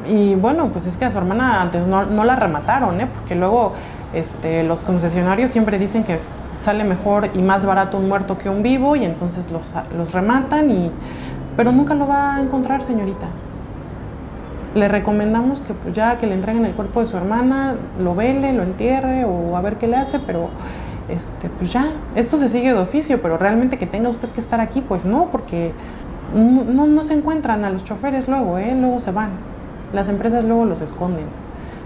A: Y bueno, pues es que a su hermana antes no, no la remataron, ¿eh? porque luego este, los concesionarios siempre dicen que sale mejor y más barato un muerto que un vivo y entonces los, los rematan y pero nunca lo va a encontrar, señorita. Le recomendamos que pues ya que le entreguen el cuerpo de su hermana, lo vele, lo entierre o a ver qué le hace, pero este, pues ya, esto se sigue de oficio, pero realmente que tenga usted que estar aquí, pues no, porque no, no se encuentran a los choferes luego, ¿eh? luego se van. Las empresas luego los esconden.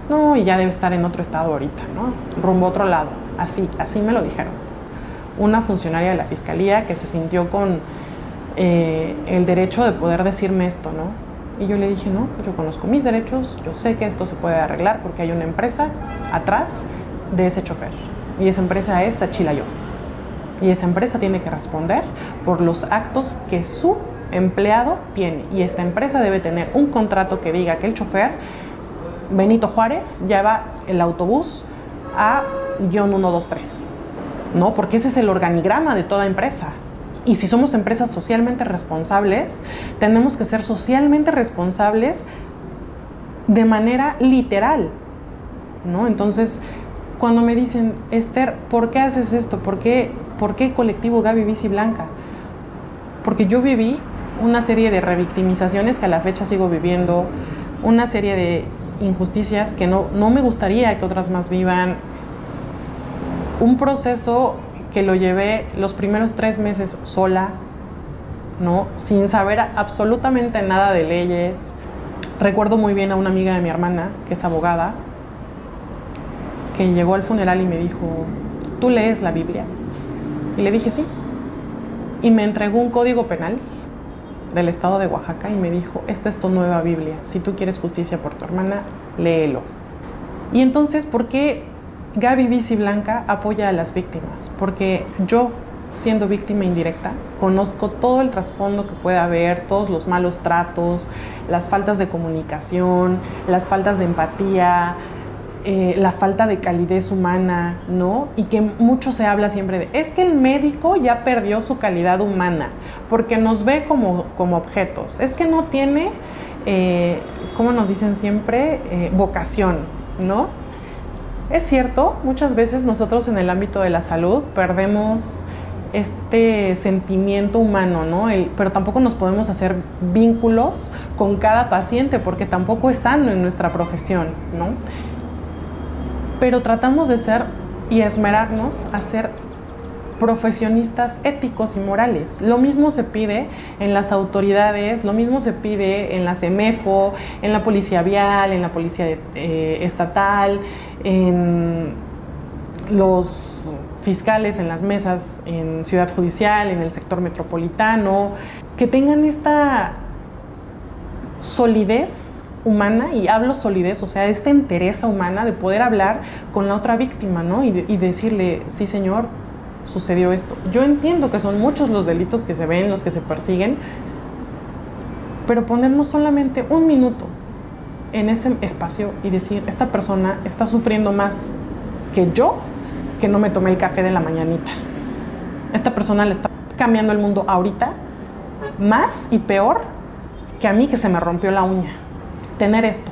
A: No, y ya debe estar en otro estado ahorita, ¿no? Rumbo a otro lado. Así, así me lo dijeron. Una funcionaria de la fiscalía que se sintió con eh, el derecho de poder decirme esto, ¿no? Y yo le dije, no, yo conozco mis derechos, yo sé que esto se puede arreglar porque hay una empresa atrás de ese chofer. Y esa empresa es Sachilayo. Y esa empresa tiene que responder por los actos que su empleado tiene. Y esta empresa debe tener un contrato que diga que el chofer, Benito Juárez, lleva el autobús a guion 123. ¿No? Porque ese es el organigrama de toda empresa. Y si somos empresas socialmente responsables, tenemos que ser socialmente responsables de manera literal, ¿no? Entonces, cuando me dicen, Esther, ¿por qué haces esto? ¿Por qué, por qué colectivo Gaby Bici Blanca? Porque yo viví una serie de revictimizaciones que a la fecha sigo viviendo, una serie de injusticias que no, no me gustaría que otras más vivan, un proceso que lo llevé los primeros tres meses sola, ¿no? Sin saber absolutamente nada de leyes. Recuerdo muy bien a una amiga de mi hermana, que es abogada, que llegó al funeral y me dijo, ¿tú lees la Biblia? Y le dije, sí. Y me entregó un código penal del estado de Oaxaca y me dijo, esta es tu nueva Biblia. Si tú quieres justicia por tu hermana, léelo. Y entonces, ¿por qué Gaby Bici Blanca apoya a las víctimas, porque yo, siendo víctima indirecta, conozco todo el trasfondo que puede haber, todos los malos tratos, las faltas de comunicación, las faltas de empatía, eh, la falta de calidez humana, ¿no? Y que mucho se habla siempre de, es que el médico ya perdió su calidad humana, porque nos ve como, como objetos, es que no tiene, eh, como nos dicen siempre, eh, vocación, ¿no? Es cierto, muchas veces nosotros en el ámbito de la salud perdemos este sentimiento humano, ¿no? pero tampoco nos podemos hacer vínculos con cada paciente porque tampoco es sano en nuestra profesión, ¿no? Pero tratamos de ser y esmerarnos a ser profesionistas éticos y morales. Lo mismo se pide en las autoridades, lo mismo se pide en la CEMEFO, en la policía vial, en la policía eh, estatal, en los fiscales en las mesas en Ciudad Judicial, en el sector metropolitano, que tengan esta solidez humana, y hablo solidez, o sea, esta entereza humana de poder hablar con la otra víctima, ¿no? Y, decirle, sí, señor, sucedió esto. Yo entiendo que son muchos los delitos que se ven, los que se persiguen, pero ponernos solamente un minuto en ese espacio y decir, esta persona está sufriendo más que yo, que no me tomé el café de la mañanita. Esta persona le está cambiando el mundo ahorita más y peor que a mí que se me rompió la uña tener esto.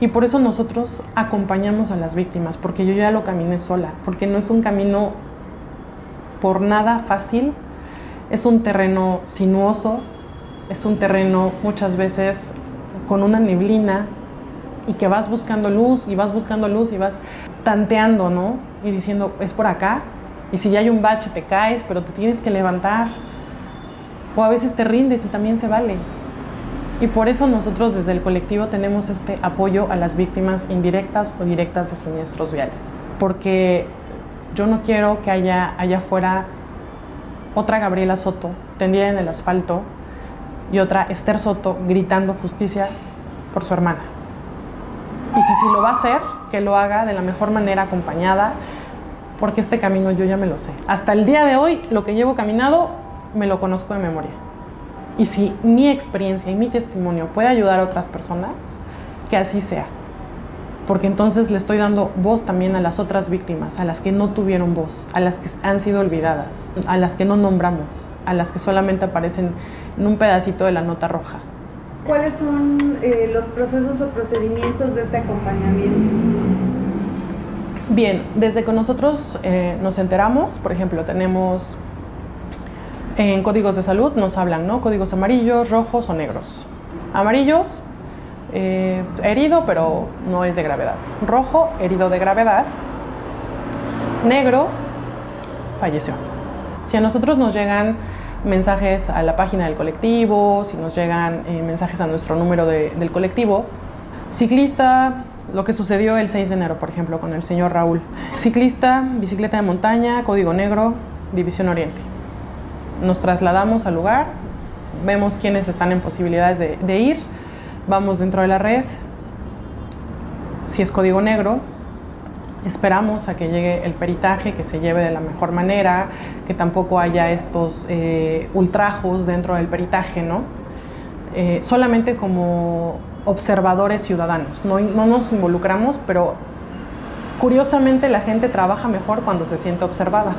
A: Y por eso nosotros acompañamos a las víctimas, porque yo ya lo caminé sola, porque no es un camino por nada fácil, es un terreno sinuoso, es un terreno muchas veces con una neblina y que vas buscando luz y vas buscando luz y vas tanteando, ¿no? Y diciendo, es por acá. Y si ya hay un bache te caes, pero te tienes que levantar. O a veces te rindes y también se vale. Y por eso nosotros desde el colectivo tenemos este apoyo a las víctimas indirectas o directas de siniestros viales. Porque yo no quiero que haya allá afuera otra Gabriela Soto tendida en el asfalto y otra Esther Soto gritando justicia por su hermana. Y si, si lo va a hacer, que lo haga de la mejor manera acompañada, porque este camino yo ya me lo sé. Hasta el día de hoy, lo que llevo caminado, me lo conozco de memoria. Y si mi experiencia y mi testimonio puede ayudar a otras personas, que así sea. Porque entonces le estoy dando voz también a las otras víctimas, a las que no tuvieron voz, a las que han sido olvidadas, a las que no nombramos, a las que solamente aparecen en un pedacito de la nota roja.
B: ¿Cuáles son eh, los procesos o procedimientos de este acompañamiento?
A: Bien, desde que nosotros eh, nos enteramos, por ejemplo, tenemos en códigos de salud nos hablan, ¿no? Códigos amarillos, rojos o negros. Amarillos, eh, herido, pero no es de gravedad. Rojo, herido de gravedad. Negro, falleció. Si a nosotros nos llegan mensajes a la página del colectivo, si nos llegan eh, mensajes a nuestro número del colectivo, ciclista, lo que sucedió el 6 de enero, por ejemplo, con el señor Raúl. Ciclista, bicicleta de montaña, código negro, División Oriente nos trasladamos al lugar, vemos quiénes están en posibilidades de, ir, vamos dentro de la red, si es código negro, esperamos a que llegue el peritaje, que se lleve de la mejor manera, que tampoco haya estos eh, ultrajos dentro del peritaje, ¿no? Eh, solamente como observadores ciudadanos, no, no nos involucramos, pero curiosamente la gente trabaja mejor cuando se siente observada.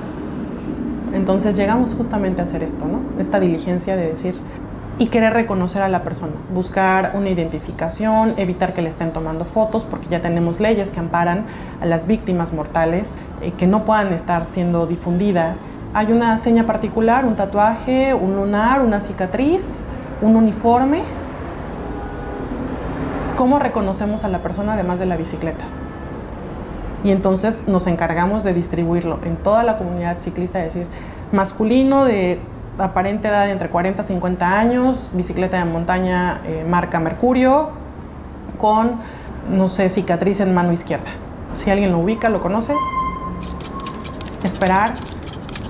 A: Entonces llegamos justamente a hacer esto, ¿no? Esta diligencia de decir y querer reconocer a la persona, buscar una identificación, evitar que le estén tomando fotos, porque ya tenemos leyes que amparan a las víctimas mortales, eh, que no puedan estar siendo difundidas. Hay una seña particular, un tatuaje, un lunar, una cicatriz, un uniforme. ¿Cómo reconocemos a la persona además de la bicicleta? Y entonces nos encargamos de distribuirlo en toda la comunidad ciclista, es decir, masculino de aparente edad entre 40 y 50 años, bicicleta de montaña eh, marca Mercurio, con, no sé, cicatriz en mano izquierda. Si alguien lo ubica, lo conoce, esperar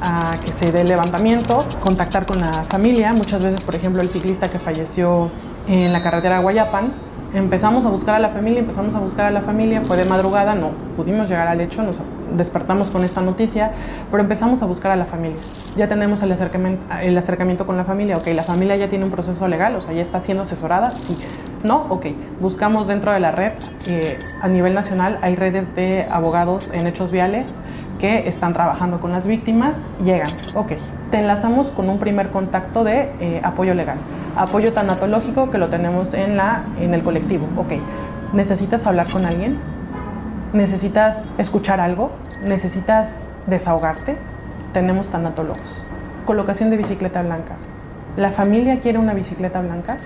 A: a que se dé el levantamiento, contactar con la familia. Muchas veces, por ejemplo, el ciclista que falleció en la carretera Guayapan. Empezamos a buscar a la familia, empezamos a buscar a la familia, fue de madrugada, no pudimos llegar al hecho, nos despertamos con esta noticia, pero empezamos a buscar a la familia. Ya tenemos el acercamiento, el acercamiento con la familia, ok, la familia ya tiene un proceso legal, o sea, ya está siendo asesorada, sí. No, ok, buscamos dentro de la red, eh, a nivel nacional hay redes de abogados en hechos viales, que están trabajando con las víctimas, llegan, ok, te enlazamos con un primer contacto de eh, apoyo legal, apoyo tanatológico que lo tenemos en, la, en el colectivo, ok, necesitas hablar con alguien, necesitas escuchar algo, necesitas desahogarte, tenemos tanatólogos. Colocación de bicicleta blanca. La familia quiere una bicicleta blanca.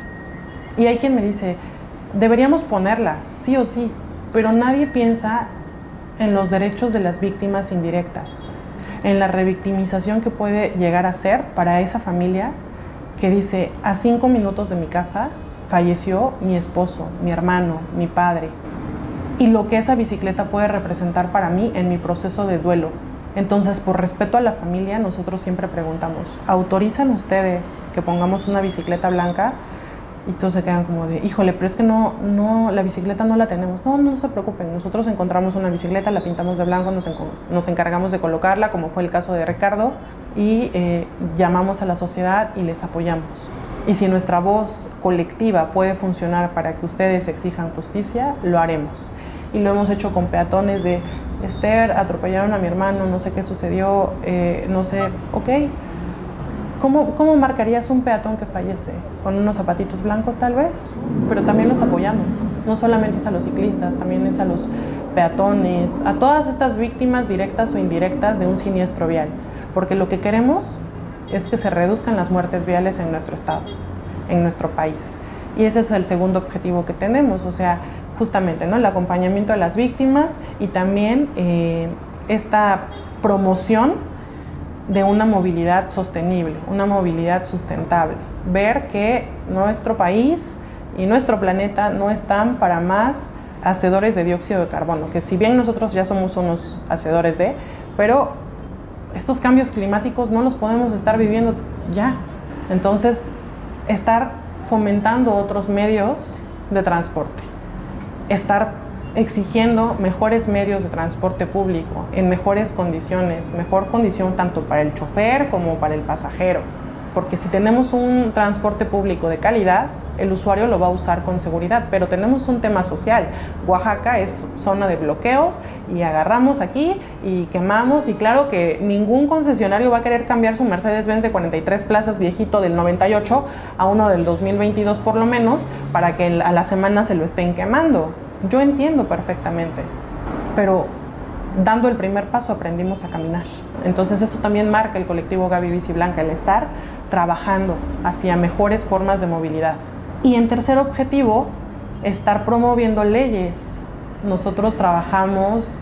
A: Y hay quien me dice, deberíamos ponerla, sí o sí, pero nadie piensa en los derechos de las víctimas indirectas, en la revictimización que puede llegar a ser para esa familia que dice, a cinco minutos de mi casa falleció mi esposo, mi hermano, mi padre, y lo que esa bicicleta puede representar para mí en mi proceso de duelo. Entonces, por respeto a la familia, nosotros siempre preguntamos, ¿autorizan ustedes que pongamos una bicicleta blanca? Y todos se quedan como de, híjole, pero es que no, no, la bicicleta no la tenemos. No, no se preocupen, nosotros encontramos una bicicleta, la pintamos de blanco, nos, nos encargamos de colocarla, como fue el caso de Ricardo, y eh, llamamos a la sociedad y les apoyamos. Y si nuestra voz colectiva puede funcionar para que ustedes exijan justicia, lo haremos. Y lo hemos hecho con peatones de, Esther, atropellaron a mi hermano, no sé qué sucedió, eh, no sé, ok, ¿Cómo, marcarías un peatón que fallece? Con unos zapatitos blancos tal vez, pero también los apoyamos. No solamente es a los ciclistas, también es a los peatones, a todas estas víctimas directas o indirectas de un siniestro vial. Porque lo que queremos es que se reduzcan las muertes viales en nuestro estado, en nuestro país. Y ese es el segundo objetivo que tenemos, o sea, justamente ¿no? el acompañamiento de las víctimas y también eh, esta promoción de una movilidad sostenible, una movilidad sustentable. Ver que nuestro país y nuestro planeta no están para más hacedores de dióxido de carbono, que si bien nosotros ya somos unos hacedores de, pero estos cambios climáticos no los podemos estar viviendo ya. Entonces, estar fomentando otros medios de transporte, estar exigiendo mejores medios de transporte público en mejores condiciones, mejor condición tanto para el chofer como para el pasajero. Porque si tenemos un transporte público de calidad, el usuario lo va a usar con seguridad, pero tenemos un tema social. Oaxaca es zona de bloqueos y agarramos aquí y quemamos y claro que ningún concesionario va a querer cambiar su Mercedes-Benz de 43 plazas viejito del 98 a uno del 2022 por lo menos para que a la semana se lo estén quemando. Yo entiendo perfectamente, pero dando el primer paso aprendimos a caminar. Entonces eso también marca el colectivo Gaby Bici Blanca, el estar trabajando hacia mejores formas de movilidad. Y en tercer objetivo, estar promoviendo leyes. Nosotros trabajamos,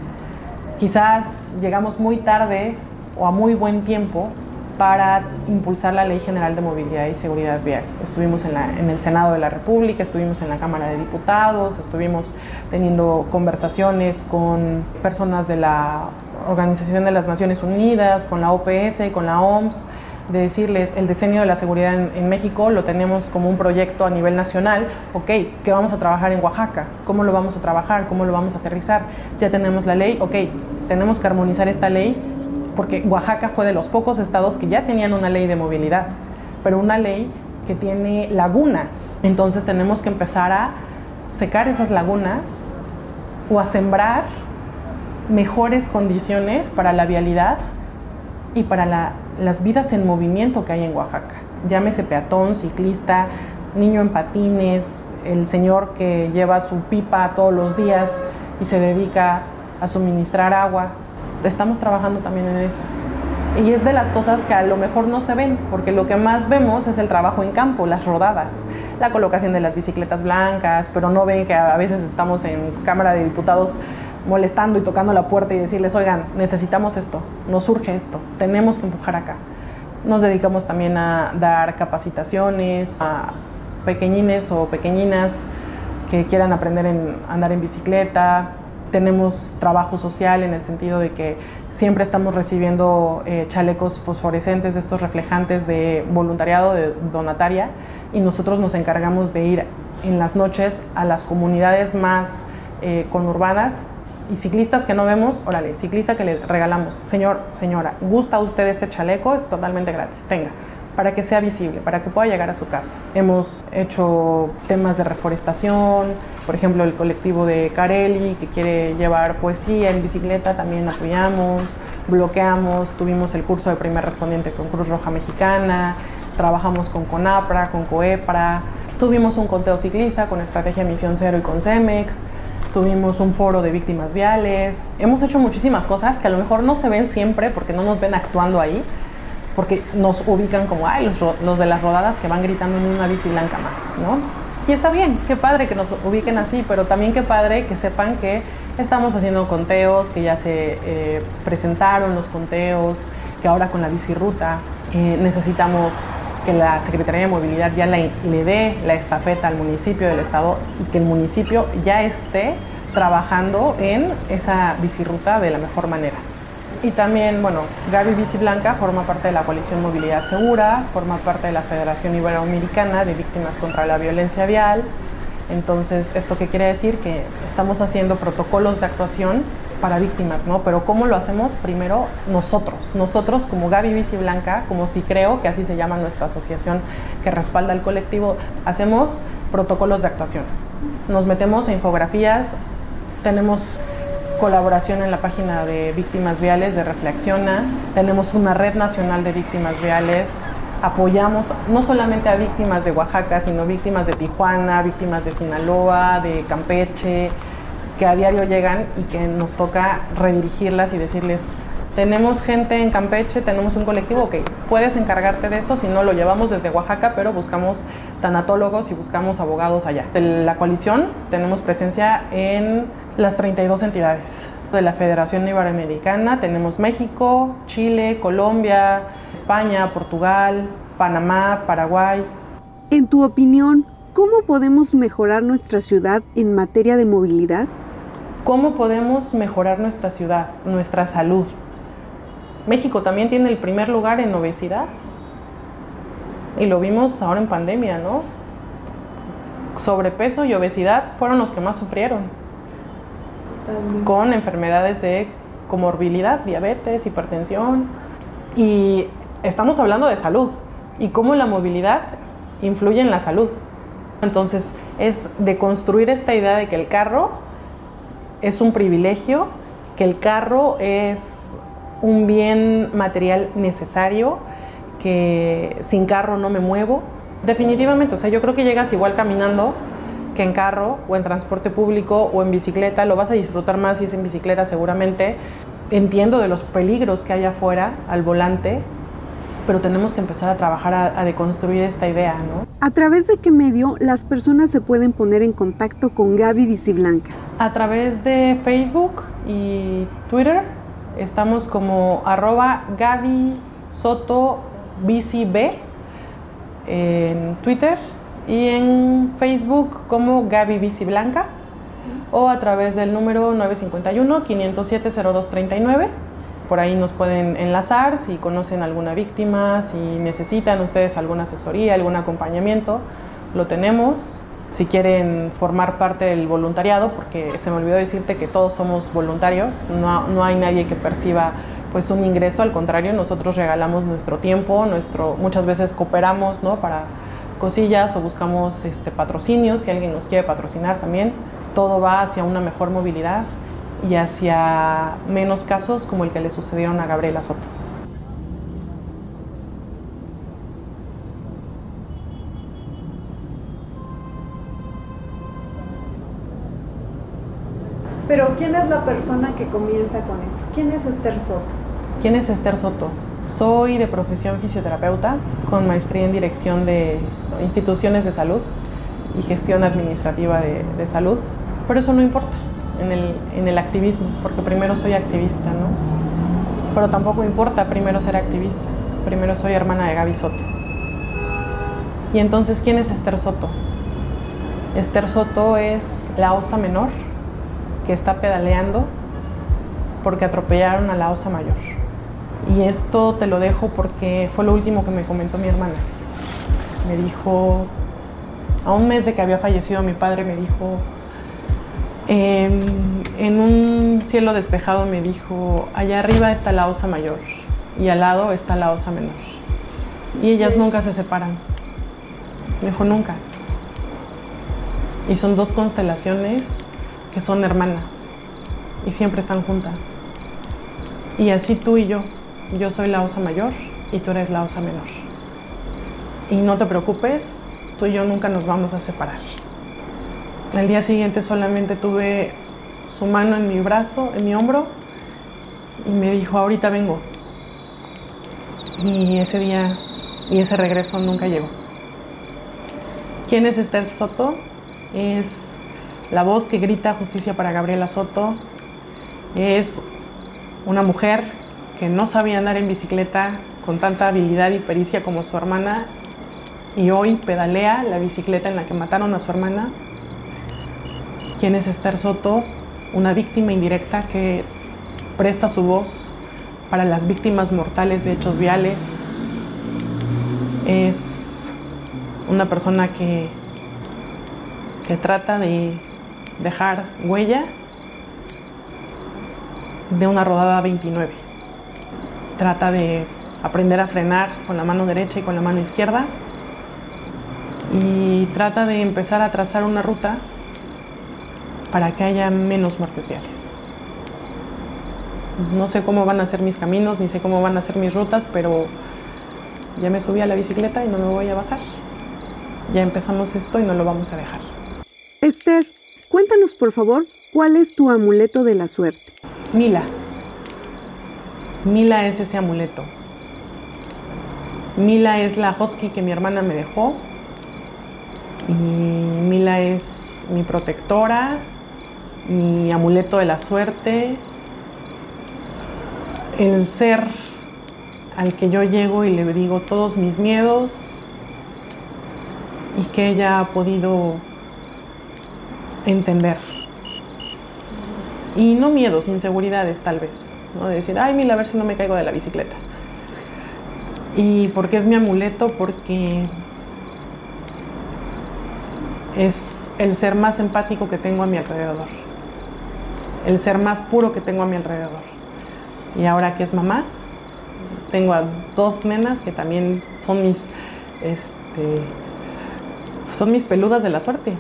A: quizás llegamos muy tarde o a muy buen tiempo para impulsar la Ley General de Movilidad y Seguridad Vial. Estuvimos en, en, el Senado de la República, estuvimos en la Cámara de Diputados, estuvimos teniendo conversaciones con personas de la Organización de las Naciones Unidas, con la OPS, con la OMS, de decirles el diseño de la seguridad en, en, México lo tenemos como un proyecto a nivel nacional, ok, ¿qué vamos a trabajar en Oaxaca? ¿Cómo lo vamos a trabajar? ¿Cómo lo vamos a aterrizar? Ya tenemos la ley, ok, tenemos que armonizar esta ley porque Oaxaca fue de los pocos estados que ya tenían una ley de movilidad, pero una ley que tiene lagunas. Entonces tenemos que empezar a secar esas lagunas o a sembrar mejores condiciones para la vialidad y para las vidas en movimiento que hay en Oaxaca. Llámese peatón, ciclista, niño en patines, el señor que lleva su pipa todos los días y se dedica a suministrar agua estamos trabajando también en eso. Y es de las cosas que a lo mejor no se ven, porque lo que más vemos es el trabajo en campo, las rodadas, la colocación de las bicicletas blancas, pero no ven que a veces estamos en Cámara de Diputados molestando y tocando la puerta y decirles, oigan, necesitamos esto, nos surge esto, tenemos que empujar acá. Nos dedicamos también a dar capacitaciones a pequeñines o pequeñinas que quieran aprender a andar en bicicleta, tenemos trabajo social en el sentido de que siempre estamos recibiendo eh, chalecos fosforescentes, estos reflejantes de voluntariado, de donataria, y nosotros nos encargamos de ir en las noches a las comunidades más eh, conurbadas y ciclistas que no vemos, órale, ciclista que le regalamos, señor, señora, ¿gusta usted este chaleco? Es totalmente gratis, tenga, para que sea visible, para que pueda llegar a su casa. Hemos hecho temas de reforestación, por ejemplo, el colectivo de Carelli que quiere llevar poesía en bicicleta, también apoyamos, bloqueamos, tuvimos el curso de primer respondiente con Cruz Roja Mexicana, trabajamos con CONAPRA, con COEPRA, tuvimos un conteo ciclista con Estrategia Misión Cero y con CEMEX, tuvimos un foro de víctimas viales, hemos hecho muchísimas cosas que a lo mejor no se ven siempre porque no nos ven actuando ahí, porque nos ubican como, ay, los, los de las rodadas que van gritando en una bici blanca más, ¿no? Y está bien, qué padre que nos ubiquen así, pero también qué padre que sepan que estamos haciendo conteos, que ya se eh, presentaron los conteos, que ahora con la bicirruta eh, necesitamos que la Secretaría de Movilidad ya le, dé la estafeta al municipio del estado y que el municipio ya esté trabajando en esa bicirruta de la mejor manera. Y también, bueno, Gaby Bici Blanca forma parte de la coalición Movilidad Segura, forma parte de la Federación Iberoamericana de Víctimas contra la Violencia Vial. Entonces, ¿esto qué quiere decir? Que estamos haciendo protocolos de actuación para víctimas, ¿no? Pero ¿cómo lo hacemos? Primero nosotros, nosotros como Gaby Bici Blanca, como si creo que así se llama nuestra asociación que respalda el colectivo, hacemos protocolos de actuación. Nos metemos a infografías, tenemos colaboración en la página de Víctimas Viales de Reflexiona, tenemos una red nacional de víctimas viales, apoyamos no solamente a víctimas de Oaxaca, sino víctimas de Tijuana, víctimas de Sinaloa, de Campeche, que a diario llegan y que nos toca redirigirlas y decirles, tenemos gente en Campeche, tenemos un colectivo, ok, puedes encargarte de eso, si no lo llevamos desde Oaxaca, pero buscamos tanatólogos y buscamos abogados allá. La coalición tenemos presencia en las 32 entidades. De la Federación Iberoamericana tenemos México, Chile, Colombia, España, Portugal, Panamá, Paraguay.
B: En tu opinión, ¿cómo podemos mejorar nuestra ciudad en materia de movilidad?
A: ¿Cómo podemos mejorar nuestra ciudad, nuestra salud? México también tiene el primer lugar en obesidad. Y lo vimos ahora en pandemia, ¿no? Sobrepeso y obesidad fueron los que más sufrieron. Con enfermedades de comorbilidad, diabetes, hipertensión. Y estamos hablando de salud y cómo la movilidad influye en la salud. Entonces es de construir esta idea de que el carro es un privilegio, que el carro es un bien material necesario, que sin carro no me muevo. Definitivamente, o sea, yo creo que llegas igual caminando que en carro o en transporte público o en bicicleta, lo vas a disfrutar más si es en bicicleta seguramente. Entiendo de los peligros que hay afuera al volante, pero tenemos que empezar a trabajar a, deconstruir esta idea, ¿no?
B: ¿A través de qué medio las personas se pueden poner en contacto con Gaby Biciblanca?
A: A través de Facebook y Twitter. Estamos como arroba Gaby Soto B en Twitter y en Facebook como Gaby Biciblanca o a través del número 951 507 0239 por ahí nos pueden enlazar si conocen alguna víctima, si necesitan ustedes alguna asesoría, algún acompañamiento, lo tenemos. Si quieren formar parte del voluntariado, porque se me olvidó decirte que todos somos voluntarios, no, no hay nadie que perciba pues un ingreso, al contrario, nosotros regalamos nuestro tiempo, nuestro, muchas veces cooperamos ¿no? para cosillas o buscamos este, patrocinios, si alguien nos quiere patrocinar también, todo va hacia una mejor movilidad y hacia menos casos como el que le sucedieron a Gabriela Soto.
B: Pero ¿quién es la persona que comienza con esto? ¿Quién es Esther Soto?
A: ¿Quién es Esther Soto? Soy de profesión fisioterapeuta con maestría en dirección de instituciones de salud y gestión administrativa de, salud, pero eso no importa en el, activismo, porque primero soy activista, ¿no? Pero tampoco importa primero ser activista, primero soy hermana de Gaby Soto. Y entonces, ¿quién es Esther Soto? Esther Soto es la osa menor que está pedaleando porque atropellaron a la osa mayor. Y esto te lo dejo porque fue lo último que me comentó mi hermana. Me dijo, a un mes de que había fallecido mi padre, me dijo, em, en un cielo despejado me dijo, allá arriba está la osa mayor y al lado está la osa menor. Y ellas nunca se separan. Me dijo, nunca. Y son dos constelaciones que son hermanas y siempre están juntas. Y así tú y yo. Yo soy la osa mayor y tú eres la osa menor. Y no te preocupes, tú y yo nunca nos vamos a separar. El día siguiente solamente tuve su mano en mi brazo, en mi hombro, y me dijo, ahorita vengo. Y ese día y ese regreso nunca llegó. ¿Quién es Esther Soto? Es la voz que grita justicia para Gabriela Soto. Es una mujer que no sabía andar en bicicleta con tanta habilidad y pericia como su hermana y hoy pedalea la bicicleta en la que mataron a su hermana. ¿Quién es Esther Soto? Una víctima indirecta que presta su voz para las víctimas mortales de hechos viales. Es una persona que, que trata de dejar huella de una rodada 29. Trata de aprender a frenar con la mano derecha y con la mano izquierda y trata de empezar a trazar una ruta para que haya menos muertes viales. No sé cómo van a ser mis caminos, ni sé cómo van a ser mis rutas, pero ya me subí a la bicicleta y no me voy a bajar. Ya empezamos esto y no lo vamos a dejar.
B: Esther, cuéntanos por favor cuál es tu amuleto de la suerte.
A: Mila. Mila es ese amuleto. Mila es la husky que mi hermana me dejó y Mila es mi protectora, mi amuleto de la suerte, el ser al que yo llego y le digo todos mis miedos y que ella ha podido entender. Y no miedos, inseguridades tal vez, ¿no? De decir, ay, Mila, a ver si no me caigo de la bicicleta. Y porque es mi amuleto, porque es el ser más empático que tengo a mi alrededor, el ser más puro que tengo a mi alrededor. Y ahora que es mamá, tengo a dos nenas que también son mis, este, son mis peludas de la suerte.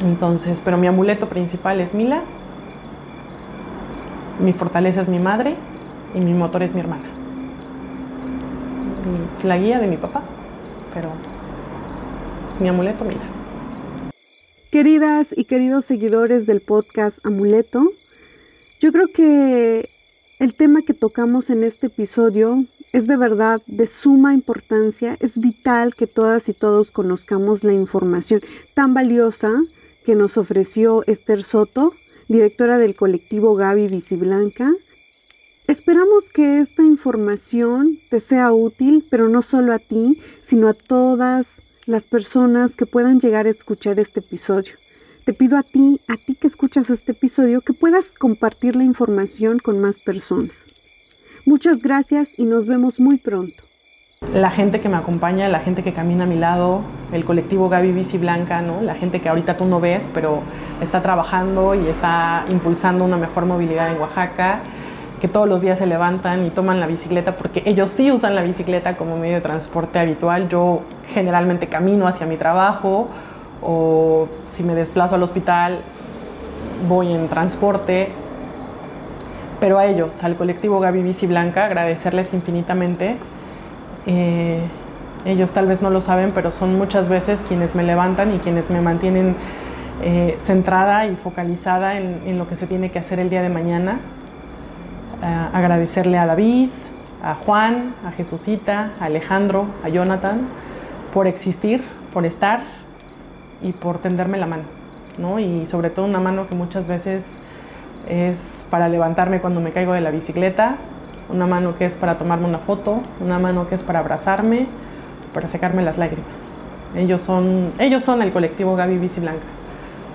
A: Entonces, pero mi amuleto principal es Mila, mi fortaleza es mi madre y mi motor es mi hermana. Y la guía de mi papá, pero mi amuleto, Mila.
B: Queridas y queridos seguidores del podcast Amuleto, yo creo que el tema que tocamos en este episodio es de verdad de suma importancia. Es vital que todas y todos conozcamos la información tan valiosa que nos ofreció Esther Soto, directora del colectivo Gaby Visiblanca. Esperamos que esta información te sea útil, pero no solo a ti, sino a todas las personas que puedan llegar a escuchar este episodio. Te pido a ti, a ti que escuchas este episodio, que puedas compartir la información con más personas. Muchas gracias y nos vemos muy pronto.
A: La gente que me acompaña, la gente que camina a mi lado, el colectivo Gaby Bici Blanca, la gente que ahorita tú no ves, pero está trabajando y está impulsando una mejor movilidad en Oaxaca, que todos los días se levantan y toman la bicicleta porque ellos sí usan la bicicleta como medio de transporte habitual. Yo generalmente camino hacia mi trabajo o si me desplazo al hospital voy en transporte. Pero a ellos, al colectivo Gaby Bici Blanca, agradecerles infinitamente. Eh, ellos tal vez no lo saben, pero son muchas veces quienes me levantan y quienes me mantienen eh, centrada y focalizada en, lo que se tiene que hacer el día de mañana agradecerle a David, a Juan, a Jesucita, a Alejandro, a Jonathan por existir, por estar y por tenderme la mano, ¿no? Y sobre todo una mano que muchas veces es para levantarme cuando me caigo de la bicicleta, una mano que es para tomarme una foto, una mano que es para abrazarme, para secarme las lágrimas. Ellos son, ellos son el colectivo Gaby Bici Blanca,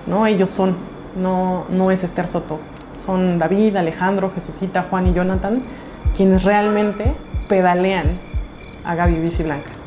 A: ¿no? Ellos son, no, no es Esther Soto, son David, Alejandro, Jesucita, Juan y Jonathan, quienes realmente pedalean a Gaby Bici Blancas.